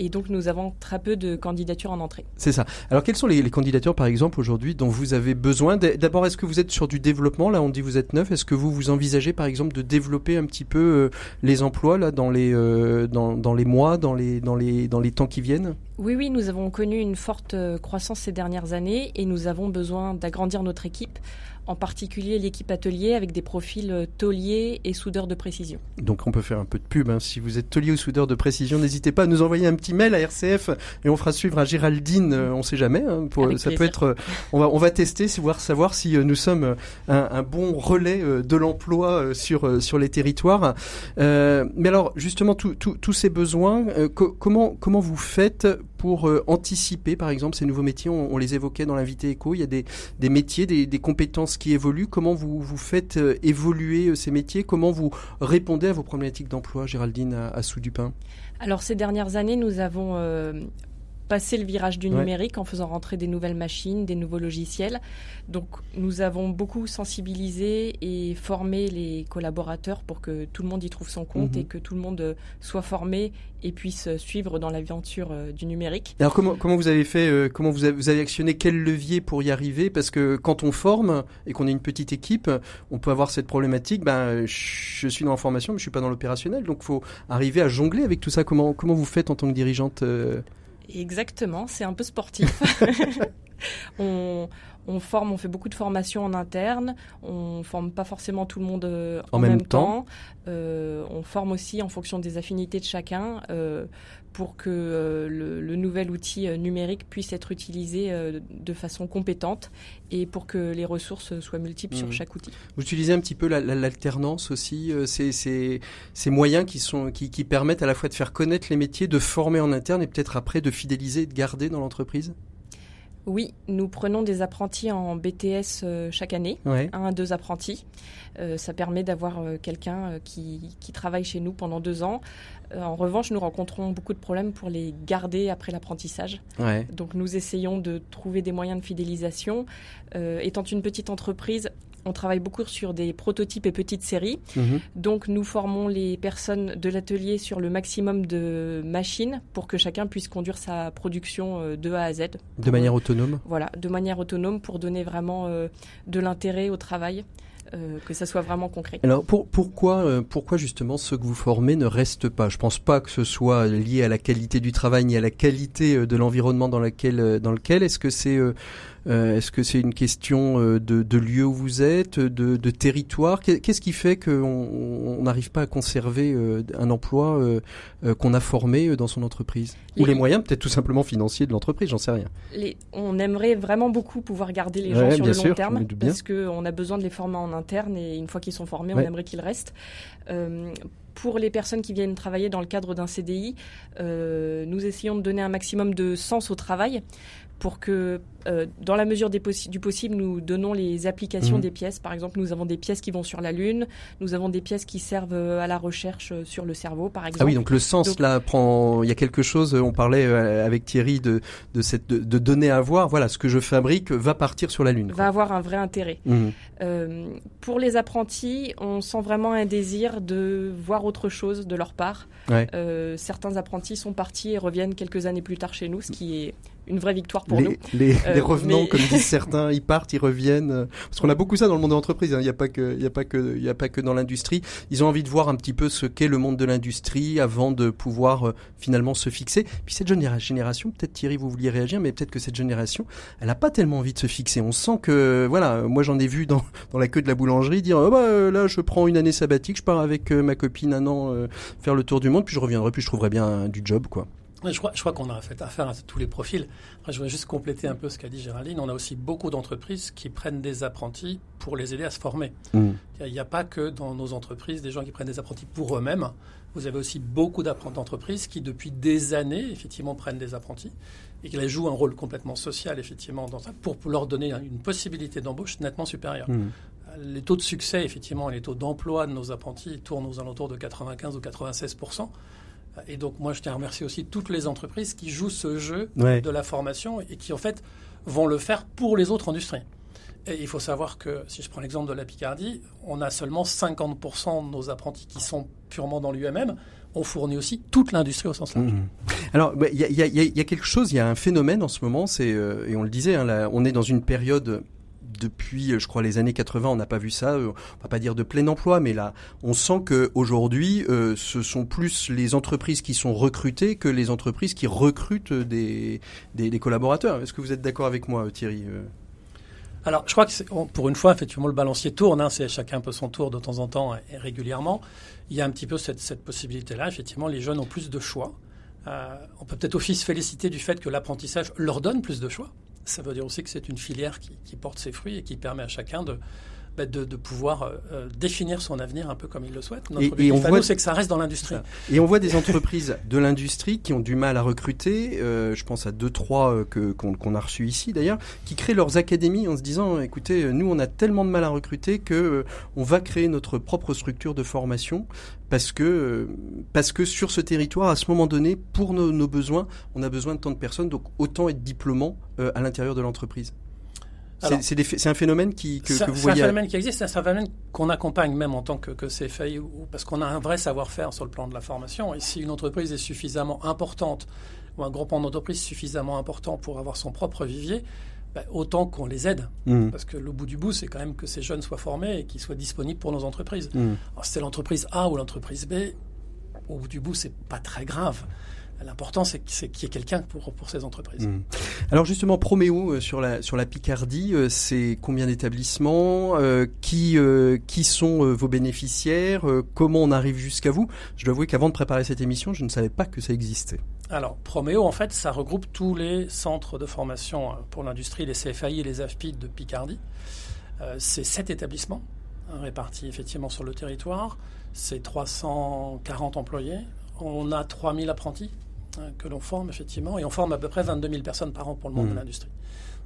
et donc nous avons très peu de candidatures en entrée. C'est ça. Alors quelles sont les, candidatures par exemple aujourd'hui dont vous avez besoin? D'abord, est-ce que vous êtes sur du développement? Là, on dit vous êtes neuf. Est-ce que vous vous envisagez par exemple de développer un petit peu euh, les emplois là dans les euh, dans, dans, les mois, dans les dans les dans les temps qui viennent? Oui, oui, nous avons connu une forte euh, croissance ces dernières années et nous avons besoin d'agrandir notre équipe en particulier l'équipe atelier avec des profils euh, tauliers et soudeurs de précision. Donc on peut faire un peu de pub. Hein. Si vous êtes taulier ou soudeur de précision, n'hésitez pas à nous envoyer un petit mail à RCF et on fera suivre à Géraldine. Euh, on ne sait jamais. Hein, ça peut être. Euh, on va on va tester, voir savoir si nous sommes un, bon relais de l'emploi sur sur les territoires. mais alors justement tous ces besoins, comment comment vous faites pour euh, anticiper, par exemple, ces nouveaux métiers on, les évoquait dans l'invité éco. Il y a des, métiers, des, compétences qui évoluent. Comment vous, faites euh, évoluer euh, ces métiers? Comment vous répondez à vos problématiques d'emploi, Géraldine, à, à Sous-du-Pain Alors, ces dernières années, nous avons passer le virage du numérique en faisant rentrer des nouvelles machines, des nouveaux logiciels. Donc nous avons beaucoup sensibilisé et formé les collaborateurs pour que tout le monde y trouve son compte et mhm. que tout le monde soit formé et puisse suivre dans l'aventure euh, du numérique. Alors comment, comment vous avez fait, euh, comment vous avez, vous avez actionné quel levier pour y arriver? Parce que quand on forme et qu'on est une petite équipe, on peut avoir cette problématique, ben, je suis dans la formation mais je suis pas dans l'opérationnel, donc il faut arriver à jongler avec tout ça. Comment, comment vous faites en tant que dirigeante euh, Exactement, c'est un peu sportif. *laughs* forme, on fait beaucoup de formations en interne. On forme pas forcément tout le monde euh, en, même, temps. Euh, on forme aussi en fonction des affinités de chacun euh, pour que le, nouvel outil numérique puisse être utilisé de façon compétente et pour que les ressources soient multiples sur mmh. chaque outil. Vous utilisez un petit peu l'alternance aussi, ces, ces, moyens qui, sont, qui, qui permettent à la fois de faire connaître les métiers, de former en interne et peut-être après de fidéliser et de garder dans l'entreprise? Oui, nous prenons des apprentis en BTS euh, chaque année, un à deux apprentis. Euh, ça permet d'avoir euh, quelqu'un qui, travaille chez nous pendant deux ans. en revanche, nous rencontrons beaucoup de problèmes pour les garder après l'apprentissage. Donc nous essayons de trouver des moyens de fidélisation. étant une petite entreprise, on travaille beaucoup sur des prototypes et petites séries. Mhm. Donc nous formons les personnes de l'atelier sur le maximum de machines pour que chacun puisse conduire sa production euh, de A à Z. De manière autonome Voilà, de manière autonome pour donner vraiment euh, de l'intérêt au travail. Euh, que ça soit vraiment concret. Alors pourquoi, pourquoi justement ceux que vous formez ne restent pas? Je pense pas que ce soit lié à la qualité du travail ni à la qualité de l'environnement dans, dans lequel. Est-ce que c'est euh, est-ce que c'est une question euh, de, lieu où vous êtes, de, territoire? Qu'est-ce qui fait qu'on n'arrive pas à conserver euh, un emploi qu'on a formé dans son entreprise? Ou les moyens peut-être tout simplement financiers de l'entreprise, j'en sais rien. on aimerait vraiment beaucoup pouvoir garder les gens sur le long terme parce qu'on a besoin de les former en interne et une fois qu'ils sont formés, on aimerait qu'ils restent. Pour les personnes qui viennent travailler dans le cadre d'un CDI, nous essayons de donner un maximum de sens au travail pour que, euh, dans la mesure des du possible, nous donnons les applications mhm. des pièces. Par exemple, nous avons des pièces qui vont sur la Lune, nous avons des pièces qui servent euh, à la recherche euh, sur le cerveau, par exemple. Ah oui, donc le sens, là, prend. Il y a quelque chose, on parlait avec Thierry de, de, cette, de, donner à voir. Voilà, ce que je fabrique va partir sur la Lune. Va avoir un vrai intérêt. Mhm. pour les apprentis, on sent vraiment un désir de voir autre chose de leur part. certains apprentis sont partis et reviennent quelques années plus tard chez nous, ce qui est une vraie victoire pour nous. Les, euh, revenants, comme disent *laughs* certains, ils partent, ils reviennent. Parce qu'on a beaucoup ça dans le monde de l'entreprise. Hein. Il n'y a pas que, il y a pas que, il y a pas que dans l'industrie. Ils ont envie de voir un petit peu ce qu'est le monde de l'industrie avant de pouvoir euh, finalement se fixer. Puis cette jeune génération, peut-être Thierry, vous vouliez réagir, mais peut-être que cette génération, elle n'a pas tellement envie de se fixer. On sent que, voilà, moi j'en ai vu dans, dans la queue de la boulangerie dire, oh bah euh, là je prends une année sabbatique, je pars avec ma copine un an faire le tour du monde, puis je reviendrai, puis je trouverai bien du job, quoi. Je crois, je crois qu'on a fait affaire à tous les profils. je voudrais juste compléter un peu ce qu'a dit Géraldine. On a aussi beaucoup d'entreprises qui prennent des apprentis pour les aider à se former. Mm. Il n'y a, pas que dans nos entreprises des gens qui prennent des apprentis pour eux-mêmes. Vous avez aussi beaucoup d'entreprises qui, depuis des années, effectivement, prennent des apprentis et qui jouent un rôle complètement social, effectivement, dans ça, pour leur donner une possibilité d'embauche nettement supérieure. Mm. les taux de succès, effectivement, les taux d'emploi de nos apprentis tournent aux alentours de 95 ou 96 et donc, moi, je tiens à remercier aussi toutes les entreprises qui jouent ce jeu de la formation et qui, en fait, vont le faire pour les autres industries. Et il faut savoir que, si je prends l'exemple de la Picardie, on a seulement 50% de nos apprentis qui sont purement dans l'UMM. On fournit aussi toute l'industrie au sens large. Mmh. Alors, il y, a quelque chose, il y a un phénomène en ce moment, c'est euh, et on le disait, hein, on est dans une période depuis, je crois, les années 80, on n'a pas vu ça. Euh, on va pas dire de plein emploi, mais là, on sent que aujourd'hui, euh, ce sont plus les entreprises qui sont recrutées que les entreprises qui recrutent des, collaborateurs. Est-ce que vous êtes d'accord avec moi, Thierry euh? Alors, je crois que pour une fois, effectivement, le balancier tourne. Hein, c'est chacun un peu son tour de temps en temps et régulièrement. Il y a un petit peu cette possibilité-là. Effectivement, les jeunes ont plus de choix. on peut peut-être aussi se féliciter du fait que l'apprentissage leur donne plus de choix ça veut dire aussi que c'est une filière qui, porte ses fruits et qui permet à chacun de, bah, de, pouvoir euh, euh, définir son avenir un peu comme il le souhaite. Notre et, on voit c'est que ça reste dans l'industrie. Et on voit des entreprises de l'industrie qui ont du mal à recruter. Euh, je pense à deux trois que qu'on a reçus ici d'ailleurs, qui créent leurs académies en se disant écoutez, nous on a tellement de mal à recruter que on va créer notre propre structure de formation parce que parce que sur ce territoire, à ce moment donné, pour nos, nos besoins, on a besoin de tant de personnes, donc autant être diplômant à l'intérieur de l'entreprise. C'est un phénomène qui, que, que vous voyez. C'est un phénomène qui existe, c'est un phénomène qu'on accompagne même en tant que, que parce qu'on a un vrai savoir-faire sur le plan de la formation. Et si une entreprise est suffisamment importante, ou un groupement d'entreprises suffisamment important pour avoir son propre vivier, ben, autant qu'on les aide. Mmh. Parce que le bout du bout, c'est quand même que ces jeunes soient formés et qu'ils soient disponibles pour nos entreprises. Mmh. Alors, c'était l'entreprise A ou l'entreprise B, au bout du bout, c'est pas très grave. L'important, c'est qu'il y ait quelqu'un pour, pour ces entreprises. Mmh. Alors justement, Proméo, euh, sur, la, sur la Picardie, euh, c'est combien d'établissements euh, qui, qui sont vos bénéficiaires Comment on arrive jusqu'à vous? Je dois avouer qu'avant de préparer cette émission, je ne savais pas que ça existait. Alors, Proméo, en fait, ça regroupe tous les centres de formation pour l'industrie, les CFAI et les AFPI de Picardie. c'est sept établissements hein, répartis effectivement sur le territoire. C'est 340 employés. On a 3000 apprentis Hein, que l'on forme effectivement, et on forme à peu près 22 000 personnes par an pour le monde de mmh. l'industrie.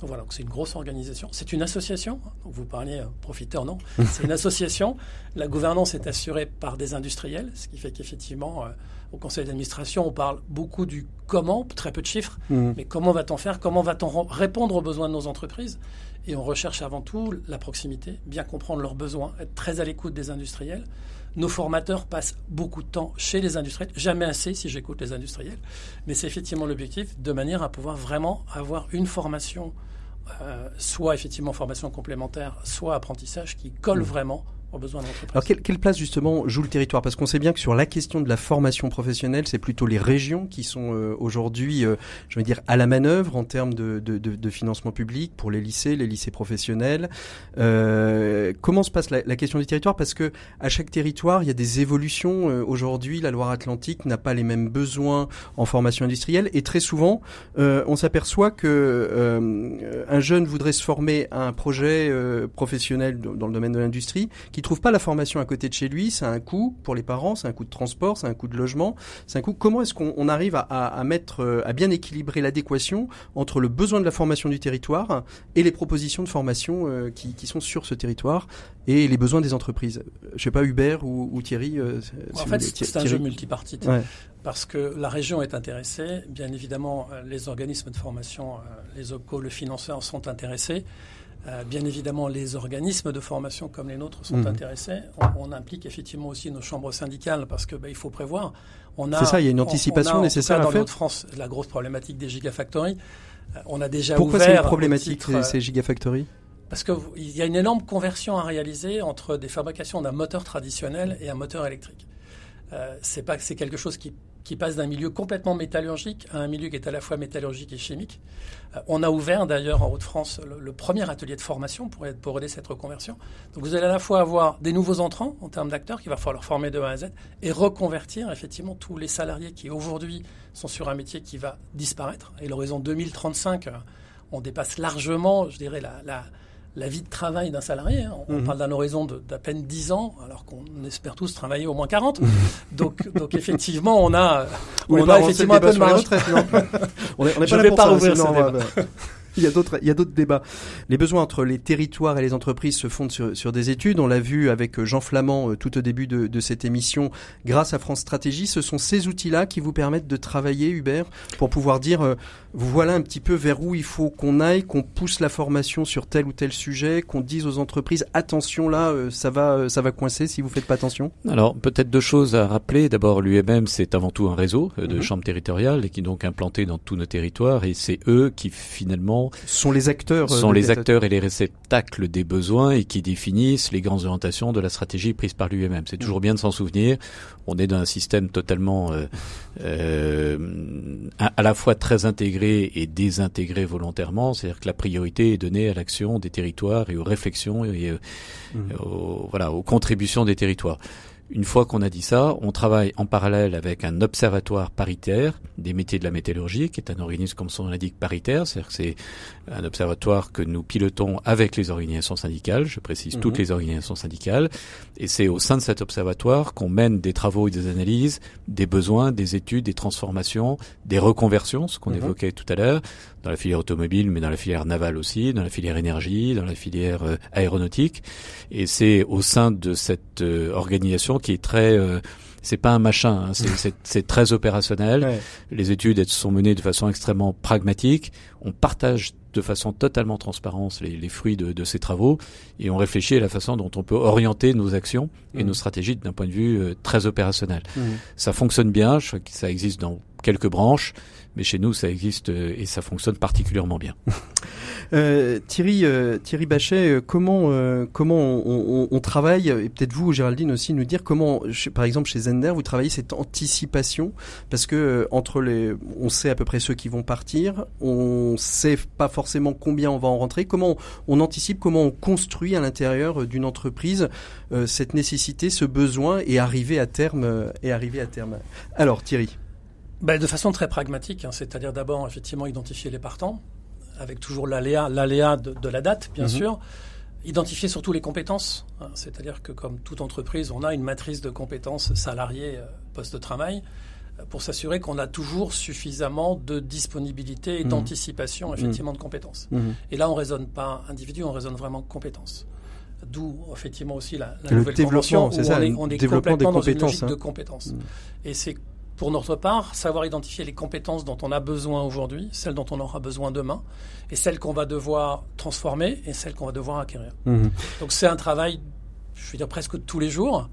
Donc voilà, c'est une grosse organisation. C'est une association, hein, vous parliez euh, profiteur, non *laughs* C'est une association. La gouvernance est assurée par des industriels, ce qui fait qu'effectivement, euh, au conseil d'administration, on parle beaucoup du comment, très peu de chiffres, mmh. mais comment va-t-on faire Comment va-t-on répondre aux besoins de nos entreprises Et on recherche avant tout la proximité, bien comprendre leurs besoins, être très à l'écoute des industriels nos formateurs passent beaucoup de temps chez les industriels, jamais assez si j'écoute les industriels, mais c'est effectivement l'objectif de manière à pouvoir vraiment avoir une formation, euh, soit effectivement formation complémentaire, soit apprentissage qui colle mmh. vraiment alors, quelle, place justement joue le territoire? Parce qu'on sait bien que sur la question de la formation professionnelle, c'est plutôt les régions qui sont euh, aujourd'hui, euh, je veux dire, à la manœuvre en termes de, de, de, financement public pour les lycées, les lycées professionnels. Euh, comment se passe la, la, question du territoire? Parce que à chaque territoire, il y a des évolutions. Euh, aujourd'hui, la Loire-Atlantique n'a pas les mêmes besoins en formation industrielle, et très souvent, on s'aperçoit que un jeune voudrait se former à un projet professionnel dans le domaine de l'industrie qui trouve pas la formation à côté de chez lui, c'est un coût pour les parents, c'est un coût de transport, c'est un coût de logement, c'est un coût. Comment est-ce qu'on arrive à, mettre, euh, à bien équilibrer l'adéquation entre le besoin de la formation du territoire et les propositions de formation euh, qui, sont sur ce territoire et les besoins des entreprises? Je sais pas Hubert ou, Thierry. Euh, en fait, c'est un jeu multipartite. Parce que la région est intéressée, bien évidemment, les organismes de formation, les OPCO, le financeur sont intéressés. Euh, bien évidemment, les organismes de formation comme les nôtres sont mhm. intéressés. On, implique effectivement aussi nos chambres syndicales parce que bah, il faut prévoir. C'est ça, il y a une anticipation nécessaire à faire. Dans France, la grosse problématique des gigafactories. Euh, on a déjà Pourquoi c'est une problématique ces gigafactories? parce qu'il y a une énorme conversion à réaliser entre des fabrications d'un moteur traditionnel et un moteur électrique. Euh, c'est pas c'est quelque chose qui qui passe d'un milieu complètement métallurgique à un milieu qui est à la fois métallurgique et chimique. Euh, on a ouvert d'ailleurs en Haute-France le, premier atelier de formation pour, pour aider cette reconversion. Donc vous allez à la fois avoir des nouveaux entrants en termes d'acteurs qu'il va falloir former de A à Z et reconvertir effectivement tous les salariés qui aujourd'hui sont sur un métier qui va disparaître. Et l'horizon 2035, euh, on dépasse largement, je dirais, la, la la vie de travail d'un salarié. Hein. On, mhm. parle d'un horizon d'à peine 10 ans, alors qu'on espère tous travailler au moins 40. Mhm. donc, donc effectivement, on a, on a effectivement un peu de marge. *laughs* on est, on est pas Je ne vais pas rouvrir ce débat. *laughs* il y a d'autres, il y a d'autres débats. Les besoins entre les territoires et les entreprises se fondent sur, sur des études. On l'a vu avec Jean Flamand euh, tout au début de, de, cette émission. Grâce à France Stratégie, ce sont ces outils-là qui vous permettent de travailler, Hubert, pour pouvoir dire, euh, voilà un petit peu vers où il faut qu'on aille, qu'on pousse la formation sur tel ou tel sujet, qu'on dise aux entreprises, attention là, euh, ça va, ça va coincer si vous faites pas attention. Alors peut-être deux choses à rappeler. D'abord, l'UMM c'est avant tout un réseau de mhm. chambres territoriales et qui est donc implanté dans tous nos territoires et c'est eux qui finalement sont les acteurs sont les acteurs et les réceptacles des besoins et qui définissent les grandes orientations de la stratégie prise par l'UMM. C'est toujours bien de s'en souvenir. On est dans un système totalement euh, euh, à, la fois très intégré et désintégré volontairement. C'est-à-dire que la priorité est donnée à l'action des territoires et aux réflexions et euh, mmh. voilà aux contributions des territoires. Une fois qu'on a dit ça, on travaille en parallèle avec un observatoire paritaire des métiers de la métallurgie, qui est un organisme, comme son nom l'indique, paritaire. C'est-à-dire que c'est un observatoire que nous pilotons avec les organisations syndicales, je précise toutes mhm. les organisations syndicales. Et c'est au sein de cet observatoire qu'on mène des travaux et des analyses, des besoins, des études, des transformations, des reconversions, ce qu'on mhm. évoquait tout à l'heure, dans la filière automobile, mais dans la filière navale aussi, dans la filière énergie, dans la filière euh, aéronautique. Et c'est au sein de cette euh, organisation qui est très euh, c'est pas un machin, hein, c'est très opérationnel. Les études elles sont menées de façon extrêmement pragmatique. On partage de façon totalement transparente les, les fruits de, de, ces travaux et on réfléchit à la façon dont on peut orienter nos actions et mmh. nos stratégies d'un point de vue très opérationnel. Mmh. Ça fonctionne bien, je crois que ça existe dans quelques branches mais chez nous, ça existe euh, et ça fonctionne particulièrement bien. *laughs* euh, Thierry, euh, Thierry Bachet, euh, comment comment on, on, on, travaille? Et peut-être vous, Géraldine aussi, nous dire comment, par exemple chez Zender, vous travaillez cette anticipation? Parce que entre les, on sait à peu près ceux qui vont partir, on sait pas forcément combien on va en rentrer. Comment on anticipe, comment on construit à l'intérieur d'une entreprise cette nécessité, ce besoin et arriver à terme et arriver à terme? Alors Thierry. Ben, de façon très pragmatique, hein, c'est-à-dire d'abord effectivement identifier les partants, avec toujours l'aléa, l'aléa de, la date, bien mhm. sûr. Identifier surtout les compétences, hein, c'est-à-dire que comme toute entreprise, on a une matrice de compétences salariés euh, poste de travail euh, pour s'assurer qu'on a toujours suffisamment de disponibilité et mhm. d'anticipation mhm. effectivement de compétences. Et là, on raisonne pas individu, on raisonne vraiment compétences. D'où effectivement aussi la, la nouvelle convention où ça, on est, complètement dans une logique de compétences. Et c'est pour notre part, savoir identifier les compétences dont on a besoin aujourd'hui, celles dont on aura besoin demain, et celles qu'on va devoir transformer et celles qu'on va devoir acquérir. Mhm. Donc c'est un travail, je vais dire presque tous les jours,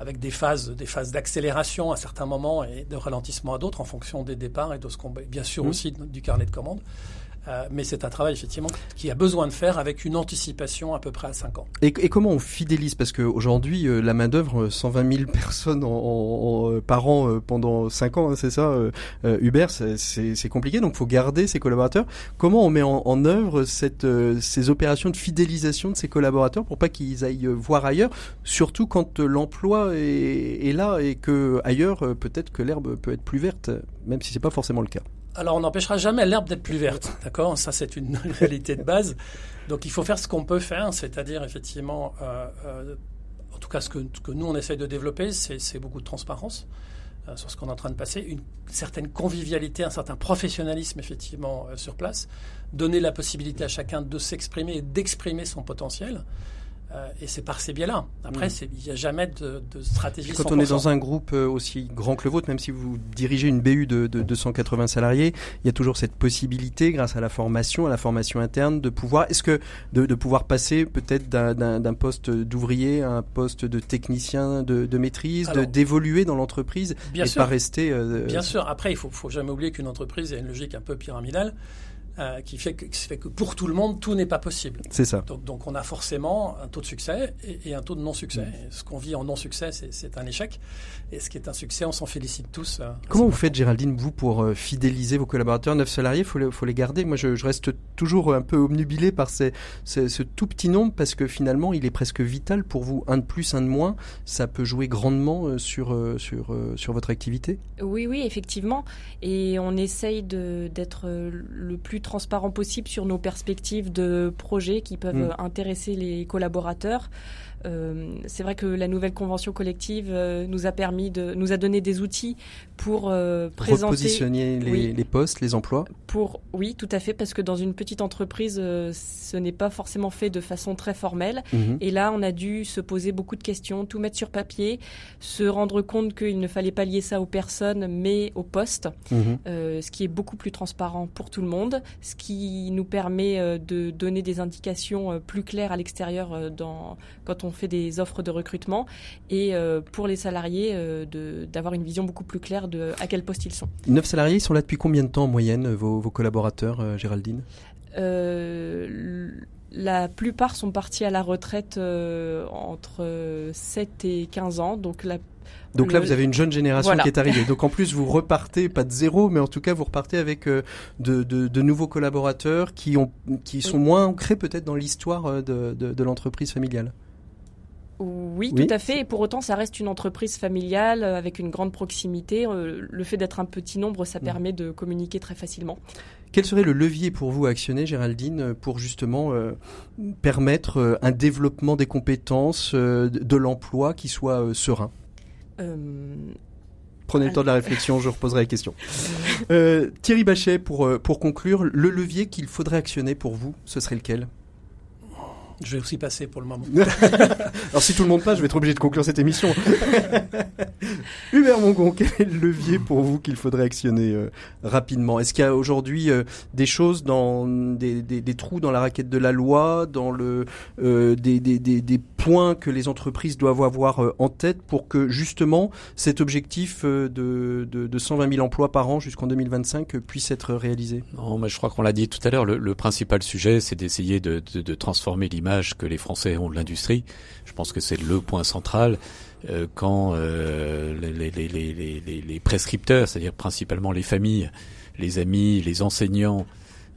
avec des phases, des phases d'accélération à certains moments et de ralentissement à d'autres en fonction des départs et de ce qu'on, bien sûr mhm. aussi du carnet de commandes. Euh, mais c'est un travail effectivement qui a besoin de faire avec une anticipation à peu près à 5 ans. Et, comment on fidélise? Parce qu'aujourd'hui, euh, la main-d'œuvre, 120 000 *laughs* personnes euh, par an pendant 5 ans, hein, c'est ça, Uber, c'est compliqué, donc il faut garder ses collaborateurs. Comment on met en, œuvre ces opérations de fidélisation de ces collaborateurs pour pas qu'ils aillent voir ailleurs, surtout quand l'emploi est, est, là et que ailleurs, peut-être que l'herbe peut être plus verte, même si c'est pas forcément le cas? Alors, on n'empêchera jamais l'herbe d'être plus verte, *laughs* d'accord? Ça, c'est une *laughs* réalité de base. Donc, il faut faire ce qu'on peut faire, c'est-à-dire, effectivement, euh, euh, en tout cas, ce que, nous, on essaye de développer, c'est beaucoup de transparence euh, sur ce qu'on est en train de passer, une certaine convivialité, un certain professionnalisme, effectivement, sur place, donner la possibilité à chacun de s'exprimer et d'exprimer son potentiel. Euh, et c'est par ces biais-là. Après, mm. il n'y a jamais de, de stratégie. Quand on est dans un groupe euh, aussi grand que le vôtre, même si vous dirigez une BU de, de 280 salariés, il y a toujours cette possibilité, grâce à la formation, à la formation interne, de pouvoir, est-ce que de, pouvoir passer peut-être d'un poste d'ouvrier à un poste de technicien de, maîtrise, d'évoluer dans l'entreprise et sûr, pas rester. Euh, bien sûr. Après, il faut, faut jamais oublier qu'une entreprise a une logique un peu pyramidale. Euh, qui, fait que, qui fait que pour tout le monde, tout n'est pas possible. C'est ça. Donc, donc, on a forcément un taux de succès et, et un taux de non-succès. Mm. Ce qu'on vit en non-succès, c'est un échec. Et ce qui est un succès, on s'en félicite tous. Euh, Comment vous faites, Géraldine, vous, pour euh, fidéliser vos collaborateurs? Neuf salariés, il faut, les, faut les garder. Moi, je, je, reste toujours un peu obnubilé par ces, ces, ce tout petit nombre parce que finalement, il est presque vital pour vous. Un de plus, un de moins, ça peut jouer grandement sur, sur, sur votre activité? Oui, oui, effectivement. Et on essaye d'être le plus transparent possible sur nos perspectives de projets qui peuvent mm. intéresser les collaborateurs. Euh, c'est vrai que la nouvelle convention collective euh, nous a permis de nous a donné des outils pour euh, présenter repositionner les, les, postes, les emplois. Pour oui, tout à fait, parce que dans une petite entreprise, ce n'est pas forcément fait de façon très formelle. Mhm. Et là, on a dû se poser beaucoup de questions, tout mettre sur papier, se rendre compte qu'il ne fallait pas lier ça aux personnes, mais aux postes, mhm. ce qui est beaucoup plus transparent pour tout le monde, ce qui nous permet de donner des indications plus claires à l'extérieur dans quand on fait des offres de recrutement et euh, pour les salariés euh, d'avoir une vision beaucoup plus claire de à quel poste ils sont. Neuf salariés, ils sont là depuis combien de temps en moyenne, vos, collaborateurs, euh, Géraldine? La plupart sont partis à la retraite entre 7 et 15 ans. Donc la donc là, vous avez une jeune génération qui est arrivée. *laughs* Donc en plus, vous repartez, pas de zéro, mais en tout cas, vous repartez avec de, de, nouveaux collaborateurs qui, ont, qui sont moins ancrés peut-être dans l'histoire de, de l'entreprise familiale. Oui, tout à fait. Et pour autant, ça reste une entreprise familiale euh, avec une grande proximité. Euh, le fait d'être un petit nombre, ça mm. permet de communiquer très facilement. Quel serait le levier pour vous à actionner, Géraldine, pour justement euh, permettre un développement des compétences, de l'emploi qui soit serein? Prenez le temps de la réflexion, je reposerai la question. Thierry Bachet, pour, pour conclure, le levier qu'il faudrait actionner pour vous, ce serait lequel? Je vais aussi passer pour le moment. *laughs* Alors si tout le monde passe, je vais être obligé de conclure cette émission. *laughs* Hubert Mongon, quel est le levier pour vous qu'il faudrait actionner euh, rapidement? Est-ce qu'il y a aujourd'hui euh, des choses dans des, des, des, trous dans la raquette de la loi, dans le euh, des, des, points que les entreprises doivent avoir en tête pour que justement cet objectif de, de, de 120 000 emplois par an jusqu'en 2025 puisse être réalisé? Non, mais je crois qu'on l'a dit tout à l'heure. Le, le, principal sujet, c'est d'essayer de, de transformer l'image que les Français ont de l'industrie. Je pense que c'est le point central euh, quand euh, les, les, les, les, prescripteurs, c'est-à-dire principalement les familles, les amis, les enseignants,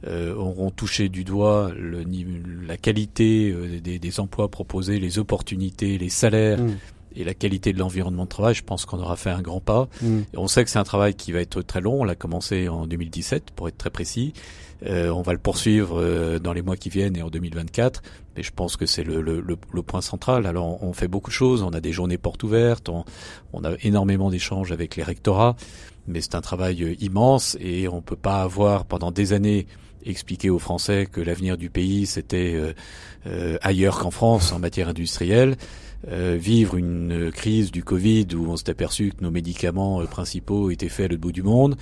euh, auront touché du doigt le, la qualité des, des, emplois proposés, les opportunités, les salaires. Mmh. et la qualité de l'environnement de travail, je pense qu'on aura fait un grand pas. Mmh. on sait que c'est un travail qui va être très long. On l'a commencé en 2017, pour être très précis. Euh, on va le poursuivre euh, dans les mois qui viennent et en 2024. Mais je pense que c'est le, point central. Alors on fait beaucoup de choses. On a des journées portes ouvertes. On, a énormément d'échanges avec les rectorats. Mais c'est un travail euh, immense et on peut pas avoir pendant des années expliqué aux Français que l'avenir du pays c'était ailleurs qu'en France en matière industrielle. vivre une crise du Covid où on s'est aperçu que nos médicaments principaux étaient faits à l'autre bout du monde,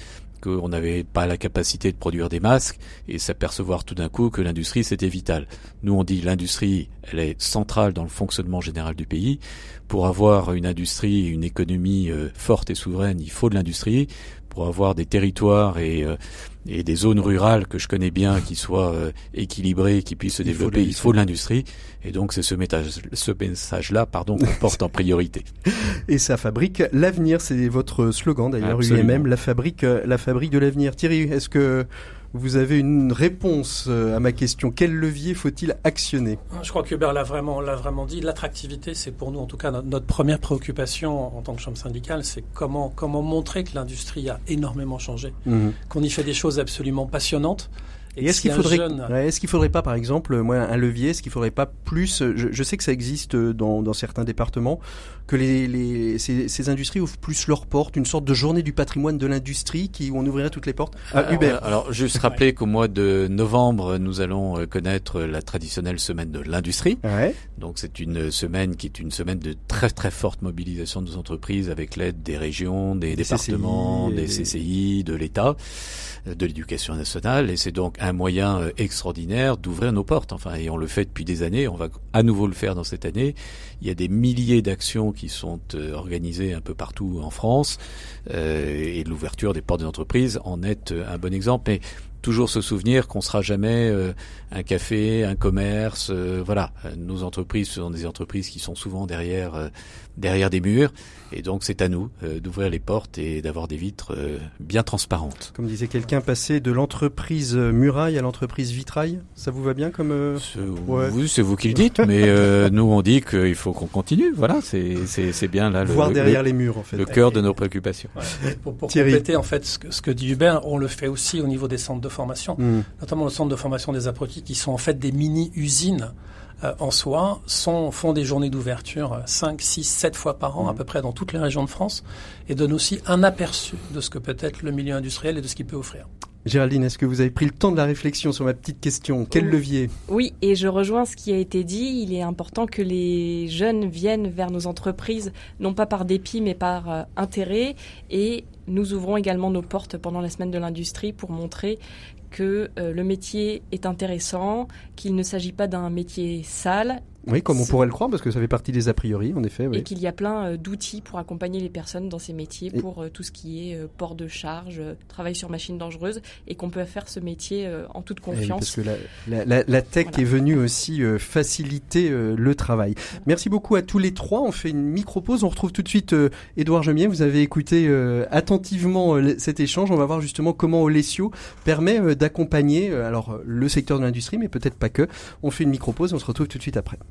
qu'on n'avait pas la capacité de produire des masques et s'apercevoir tout d'un coup que l'industrie c'était vital. Nous on dit l'industrie elle est centrale dans le fonctionnement général du pays. Pour avoir une industrie, une économie euh, forte et souveraine, il faut de l'industrie. Pour avoir des territoires et euh, et des zones rurales que je connais bien qui soient euh, équilibrées, qui puissent se développer, il faut de l'industrie. Et donc c'est ce message, ce message-là, pardon, qu'on *laughs* porte en priorité. Et ça fabrique l'avenir, c'est votre slogan d'ailleurs, UMM, la fabrique, euh, la fabrique de l'avenir. Thierry, est-ce que vous avez une réponse euh, à ma question. Quel levier faut-il actionner? Je crois que Hubert l'a vraiment, l'a vraiment dit. L'attractivité, c'est pour nous, en tout cas, notre, première préoccupation en tant que chambre syndicale, c'est comment, comment montrer que l'industrie a énormément changé, mhm. qu'on y fait des choses absolument passionnantes et est-ce qu'il faudrait, est-ce qu'il faudrait pas, par exemple, moi, un levier, est-ce qu'il faudrait pas plus, je, je, sais que ça existe dans, dans certains départements, que les, les ces, ces, industries ouvrent plus leurs portes, une sorte de journée du patrimoine de l'industrie qui où on ouvrirait toutes les portes. Ah, alors, Hubert. Alors, juste rappeler qu'au mois de novembre, nous allons euh, connaître la traditionnelle semaine de l'industrie. Ouais. Donc, c'est une semaine qui est une semaine de très très forte mobilisation de nos entreprises avec l'aide des régions, des, départements, des CCI, de l'État, de l'éducation nationale, et c'est donc un moyen euh, extraordinaire d'ouvrir nos portes. Enfin, et on le fait depuis des années. On va à nouveau le faire dans cette année. Il y a des milliers d'actions qui sont euh, organisées un peu partout en France, euh, et l'ouverture des portes des entreprises en est un bon exemple. Mais toujours se souvenir qu'on sera jamais un café, un commerce. voilà, nos entreprises sont des entreprises qui sont souvent derrière derrière des murs. Et donc c'est à nous euh, d'ouvrir les portes et d'avoir des vitres euh, bien transparentes. Comme disait quelqu'un, passer de l'entreprise muraille à l'entreprise vitrail, ça vous va bien comme euh, Oui, c'est vous qui le dites, mais *laughs* nous on dit qu'il faut qu'on continue. Voilà, c'est bien là. Le, Voir derrière les murs en fait. Le cœur de nos préoccupations. Pour, pour compléter en fait ce que, ce que dit Hubert, on le fait aussi au niveau des centres de formation, mmh. notamment le centre de formation des apprentis, qui sont en fait des mini-usines euh, en soi, sont, font des journées d'ouverture 5, 6, 7 fois par an à mmh. peu près dans toutes les régions de France et donnent aussi un aperçu de ce que peut être le milieu industriel et de ce qu'il peut offrir. Géraldine, est-ce que vous avez pris le temps de la réflexion sur ma petite question? Quel levier? Oui, et je rejoins ce qui a été dit. Il est important que les jeunes viennent vers nos entreprises, non pas par dépit, mais par euh, intérêt. Et nous ouvrons également nos portes pendant la semaine de l'industrie pour montrer que euh, le métier est intéressant, qu'il ne s'agit pas d'un métier sale oui, comme on pourrait le croire, parce que ça fait partie des a priori, en effet. Et qu'il y a plein euh, d'outils pour accompagner les personnes dans ces métiers, pour euh, tout ce qui est euh, port de charge, travail sur machines dangereuses, et qu'on peut faire ce métier en toute confiance. parce que la, tech est venue aussi faciliter le travail. Merci beaucoup à tous les trois. On fait une micro-pause. On retrouve tout de suite Édouard Gemier. Vous avez écouté attentivement cet échange. On va voir justement comment Olesio permet d'accompagner alors le secteur de l'industrie, mais peut-être pas que. On fait une micro-pause. On se retrouve tout de suite après.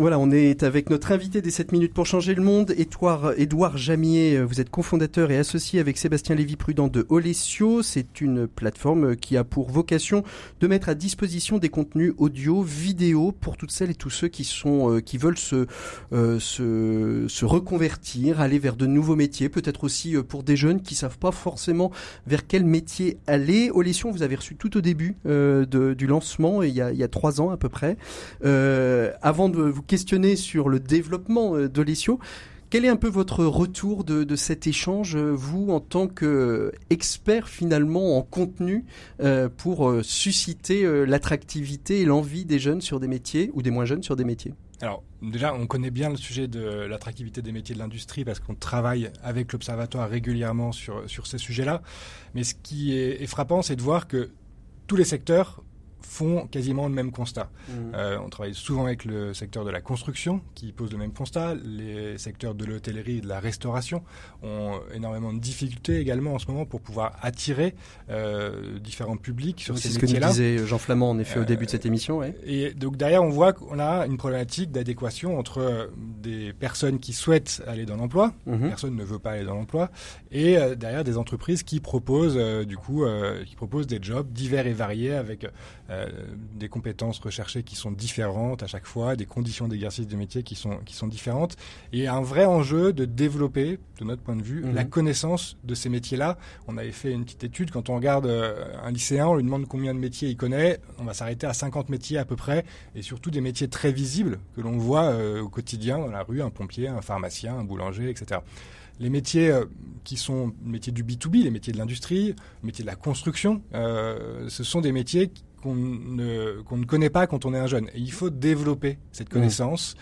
Voilà, on est avec notre invité des 7 minutes pour changer le monde, Édouard, Édouard Jamier. Vous êtes cofondateur et associé avec Sébastien Lévy-Prudent de Olesio. C'est une plateforme qui a pour vocation de mettre à disposition des contenus audio, vidéo pour toutes celles et tous ceux qui sont, euh, qui veulent se, euh, se, se, reconvertir, aller vers de nouveaux métiers, peut-être aussi euh, pour des jeunes qui savent pas forcément vers quel métier aller. Olesio, vous avez reçu tout au début de, du lancement, il y, a, il y a trois ans à peu près. avant de vous questionner sur le développement euh, de l'ISIO. Quel est un peu votre retour de, cet échange, euh, vous, en tant qu'expert finalement en contenu, euh, pour susciter l'attractivité et l'envie des jeunes sur des métiers ou des moins jeunes sur des métiers? Alors déjà, on connaît bien le sujet de l'attractivité des métiers de l'industrie parce qu'on travaille avec l'Observatoire régulièrement sur, sur ces sujets-là. Mais ce qui est frappant, c'est de voir que tous les secteurs font quasiment le même constat. Mmh. Euh, on travaille souvent avec le secteur de la construction qui pose le même constat. Les secteurs de l'hôtellerie et de la restauration ont énormément de difficultés également en ce moment pour pouvoir attirer euh, différents publics sur ces métiers-là. C'est ce que disait Jean Flamand en effet au début de cette émission. Et donc derrière, on voit qu'on a une problématique d'adéquation entre euh, des personnes qui souhaitent aller dans l'emploi, mmh. personne ne veut pas aller dans l'emploi, et derrière des entreprises qui proposent du coup qui proposent des jobs divers et variés avec euh, des compétences recherchées qui sont différentes à chaque fois, des conditions d'exercice du métier qui sont, qui sont différentes, et un vrai enjeu de développer, de notre point de vue, la mhm. connaissance de ces métiers-là. On avait fait une petite étude, quand on regarde euh, un lycéen, on lui demande combien de métiers il connaît, on va s'arrêter à 50 métiers à peu près, et surtout des métiers très visibles que l'on voit euh, au quotidien dans la rue, un pompier, un pharmacien, un boulanger, etc les métiers qui sont les métiers du B2B, les métiers de l'industrie, les métiers de la construction, ce sont des métiers qu'on ne, qu'on ne connaît pas quand on est un jeune. Et il faut développer cette connaissance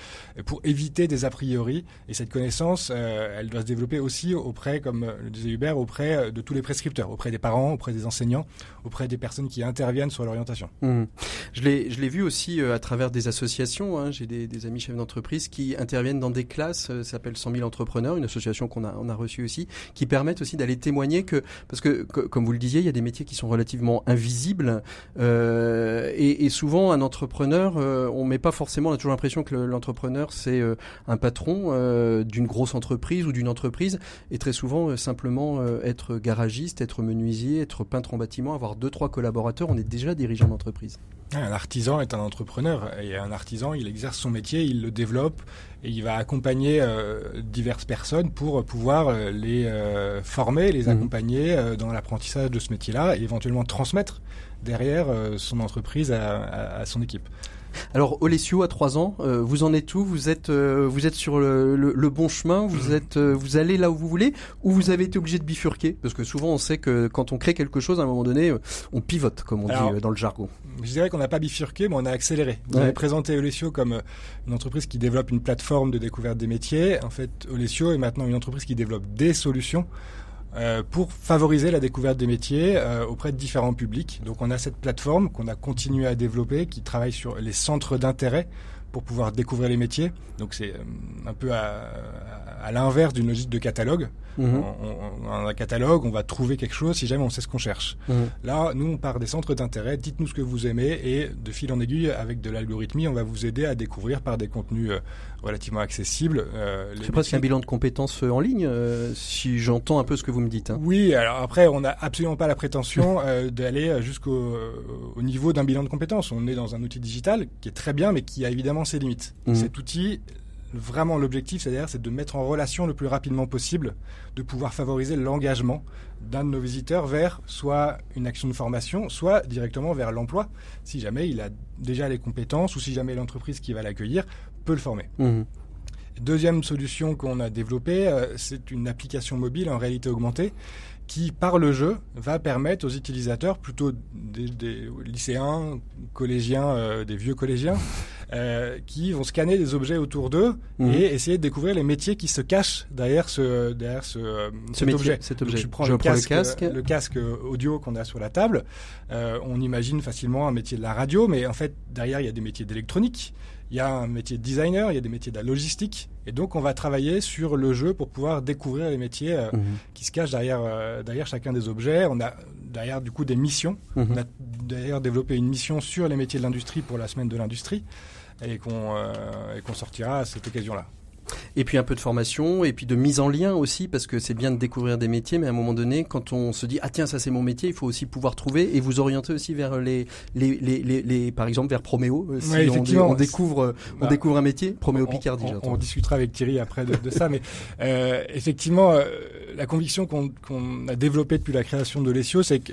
pour éviter des a priori. Et cette connaissance, euh, elle doit se développer aussi auprès, comme le disait Hubert, auprès euh, de tous les prescripteurs, auprès des parents, auprès des enseignants, auprès des personnes qui interviennent sur l'orientation. Mmh. Je l'ai, vu aussi euh, à travers des associations. Hein. J'ai des, amis chefs d'entreprise qui interviennent dans des classes, ça s'appelle 100 000 entrepreneurs, une association qu'on a, on a reçue aussi, qui permettent aussi d'aller témoigner que, parce que, comme vous le disiez, il y a des métiers qui sont relativement invisibles. Euh, et, souvent, un entrepreneur, euh, on met pas forcément, on a toujours l'impression que l'entrepreneur c'est euh, un patron d'une grosse entreprise ou d'une entreprise, et très souvent simplement être garagiste, être menuisier, être peintre en bâtiment, avoir deux trois collaborateurs, on est déjà dirigeant d'entreprise. Un artisan est un entrepreneur et un artisan, il exerce son métier, il le développe et il va accompagner diverses personnes pour pouvoir les former, les mmh. accompagner dans l'apprentissage de ce métier-là et éventuellement transmettre derrière euh, son entreprise à, son équipe. Alors Olesio à 3 ans, euh, vous en êtes où? Vous êtes euh, vous êtes sur le, bon chemin? Vous êtes vous allez là où vous voulez? Ou vous avez été obligé de bifurquer? Parce que souvent on sait que quand on crée quelque chose, à un moment donné, on pivote comme on dit dans le jargon. Je dirais qu'on n'a pas bifurqué, mais on a accéléré. Vous avez présenté Olesio comme une entreprise qui développe une plateforme de découverte des métiers. En fait, Olesio est maintenant une entreprise qui développe des solutions euh, pour favoriser la découverte des métiers euh, auprès de différents publics. Donc on a cette plateforme qu'on a continué à développer qui travaille sur les centres d'intérêt pour pouvoir découvrir les métiers. Donc c'est un peu à, à l'inverse d'une logique de catalogue. Mhm. On, un catalogue, on va trouver quelque chose si jamais on sait ce qu'on cherche. Mhm. Là, nous, on part des centres d'intérêt, dites-nous ce que vous aimez, et de fil en aiguille, avec de l'algorithmie, on va vous aider à découvrir par des contenus euh, relativement accessibles. Euh, C'est presque un bilan de compétences euh, en ligne, euh, si j'entends un peu ce que vous me dites. Hein. Oui, alors après, on n'a absolument pas la prétention *laughs* d'aller jusqu'au au niveau d'un bilan de compétences. On est dans un outil digital qui est très bien, mais qui a évidemment ses limites. Mhm. Cet outil vraiment l'objectif, c'est-à-dire c'est de mettre en relation le plus rapidement possible, de pouvoir favoriser l'engagement d'un de nos visiteurs vers soit une action de formation, soit directement vers l'emploi, si jamais il a déjà les compétences ou si jamais l'entreprise qui va l'accueillir peut le former. Mmh. Deuxième solution qu'on a développée, euh, c'est une application mobile en réalité augmentée qui, par le jeu, va permettre aux utilisateurs, plutôt des, lycéens, collégiens, euh, des vieux collégiens, *laughs* euh, qui vont scanner des objets autour d'eux mhm. et essayer de découvrir les métiers qui se cachent derrière ce, derrière ce, euh, cet, objet. cet objet. je prends le, casque, le, casque, audio qu'on a sur la table. on imagine facilement un métier de la radio, mais en fait, derrière, il y a des métiers d'électronique il y a un métier de designer, il y a des métiers de la logistique. Et donc, on va travailler sur le jeu pour pouvoir découvrir les métiers euh, mhm. qui se cachent derrière, euh, derrière chacun des objets. On a derrière, du coup, des missions. Mhm. On a d'ailleurs développé une mission sur les métiers de l'industrie pour la semaine de l'industrie et qu'on euh, qu'on sortira à cette occasion-là. Et puis un peu de formation, et puis de mise en lien aussi, parce que c'est bien de découvrir des métiers, mais à un moment donné, quand on se dit ah tiens ça c'est mon métier, il faut aussi pouvoir trouver et vous orienter aussi vers les les les, les, par exemple vers Proméo. Euh, si on, découvre on bah, découvre un métier, Proméo Picardie. On, on, discutera avec Thierry après de, ça, mais euh, effectivement euh, la conviction qu'on a développée depuis la création de l'ESIO, c'est que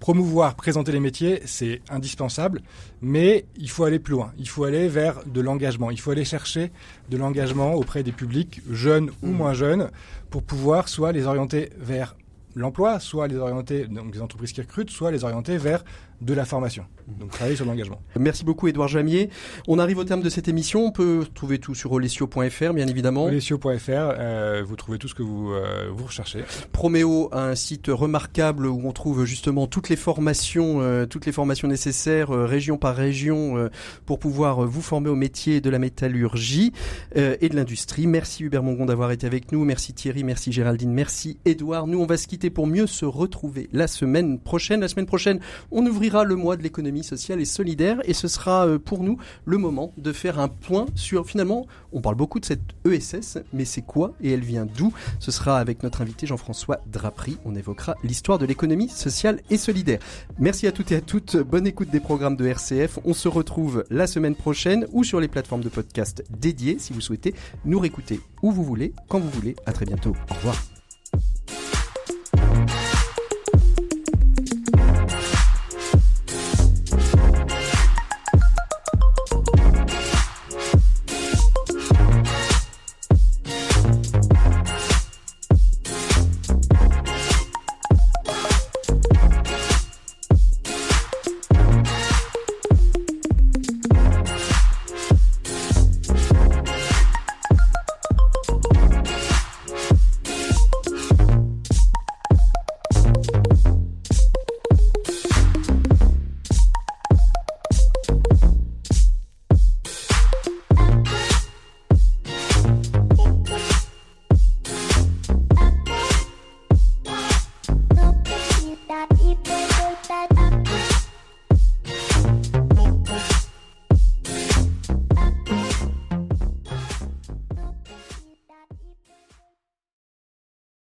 promouvoir, présenter les métiers, c'est indispensable, mais il faut aller plus loin. Il faut aller vers de l'engagement. Il faut aller chercher de l'engagement auprès des publics, jeunes ou mmh. moins jeunes, pour pouvoir soit les orienter vers l'emploi, soit les orienter, donc les entreprises qui recrutent, soit les orienter vers de la formation. Donc travailler sur l'engagement. Merci beaucoup Edouard Jamier. On arrive au terme de cette émission. On peut trouver tout sur olesio.fr bien évidemment. Olesio.fr, euh, vous trouvez tout ce que vous, euh, vous recherchez. Proméo a un site remarquable où on trouve justement toutes les formations, euh, toutes les formations nécessaires région par région pour pouvoir vous former au métier de la métallurgie et de l'industrie. Merci Hubert Mongon d'avoir été avec nous. Merci Thierry, merci Géraldine, merci Edouard. Nous on va se quitter pour mieux se retrouver la semaine prochaine. La semaine prochaine, on ouvrira le mois de l'économie sociale et solidaire et ce sera euh, pour nous le moment de faire un point sur finalement, on parle beaucoup de cette ESS, mais c'est quoi et elle vient d'où? Ce sera avec notre invité Jean-François Drapry. On évoquera l'histoire de l'économie sociale et solidaire. Merci à toutes et à toutes. Bonne écoute des programmes de RCF. On se retrouve la semaine prochaine ou sur les plateformes de podcast dédiées si vous souhaitez nous réécouter où vous voulez, quand vous voulez. À très bientôt. Au revoir.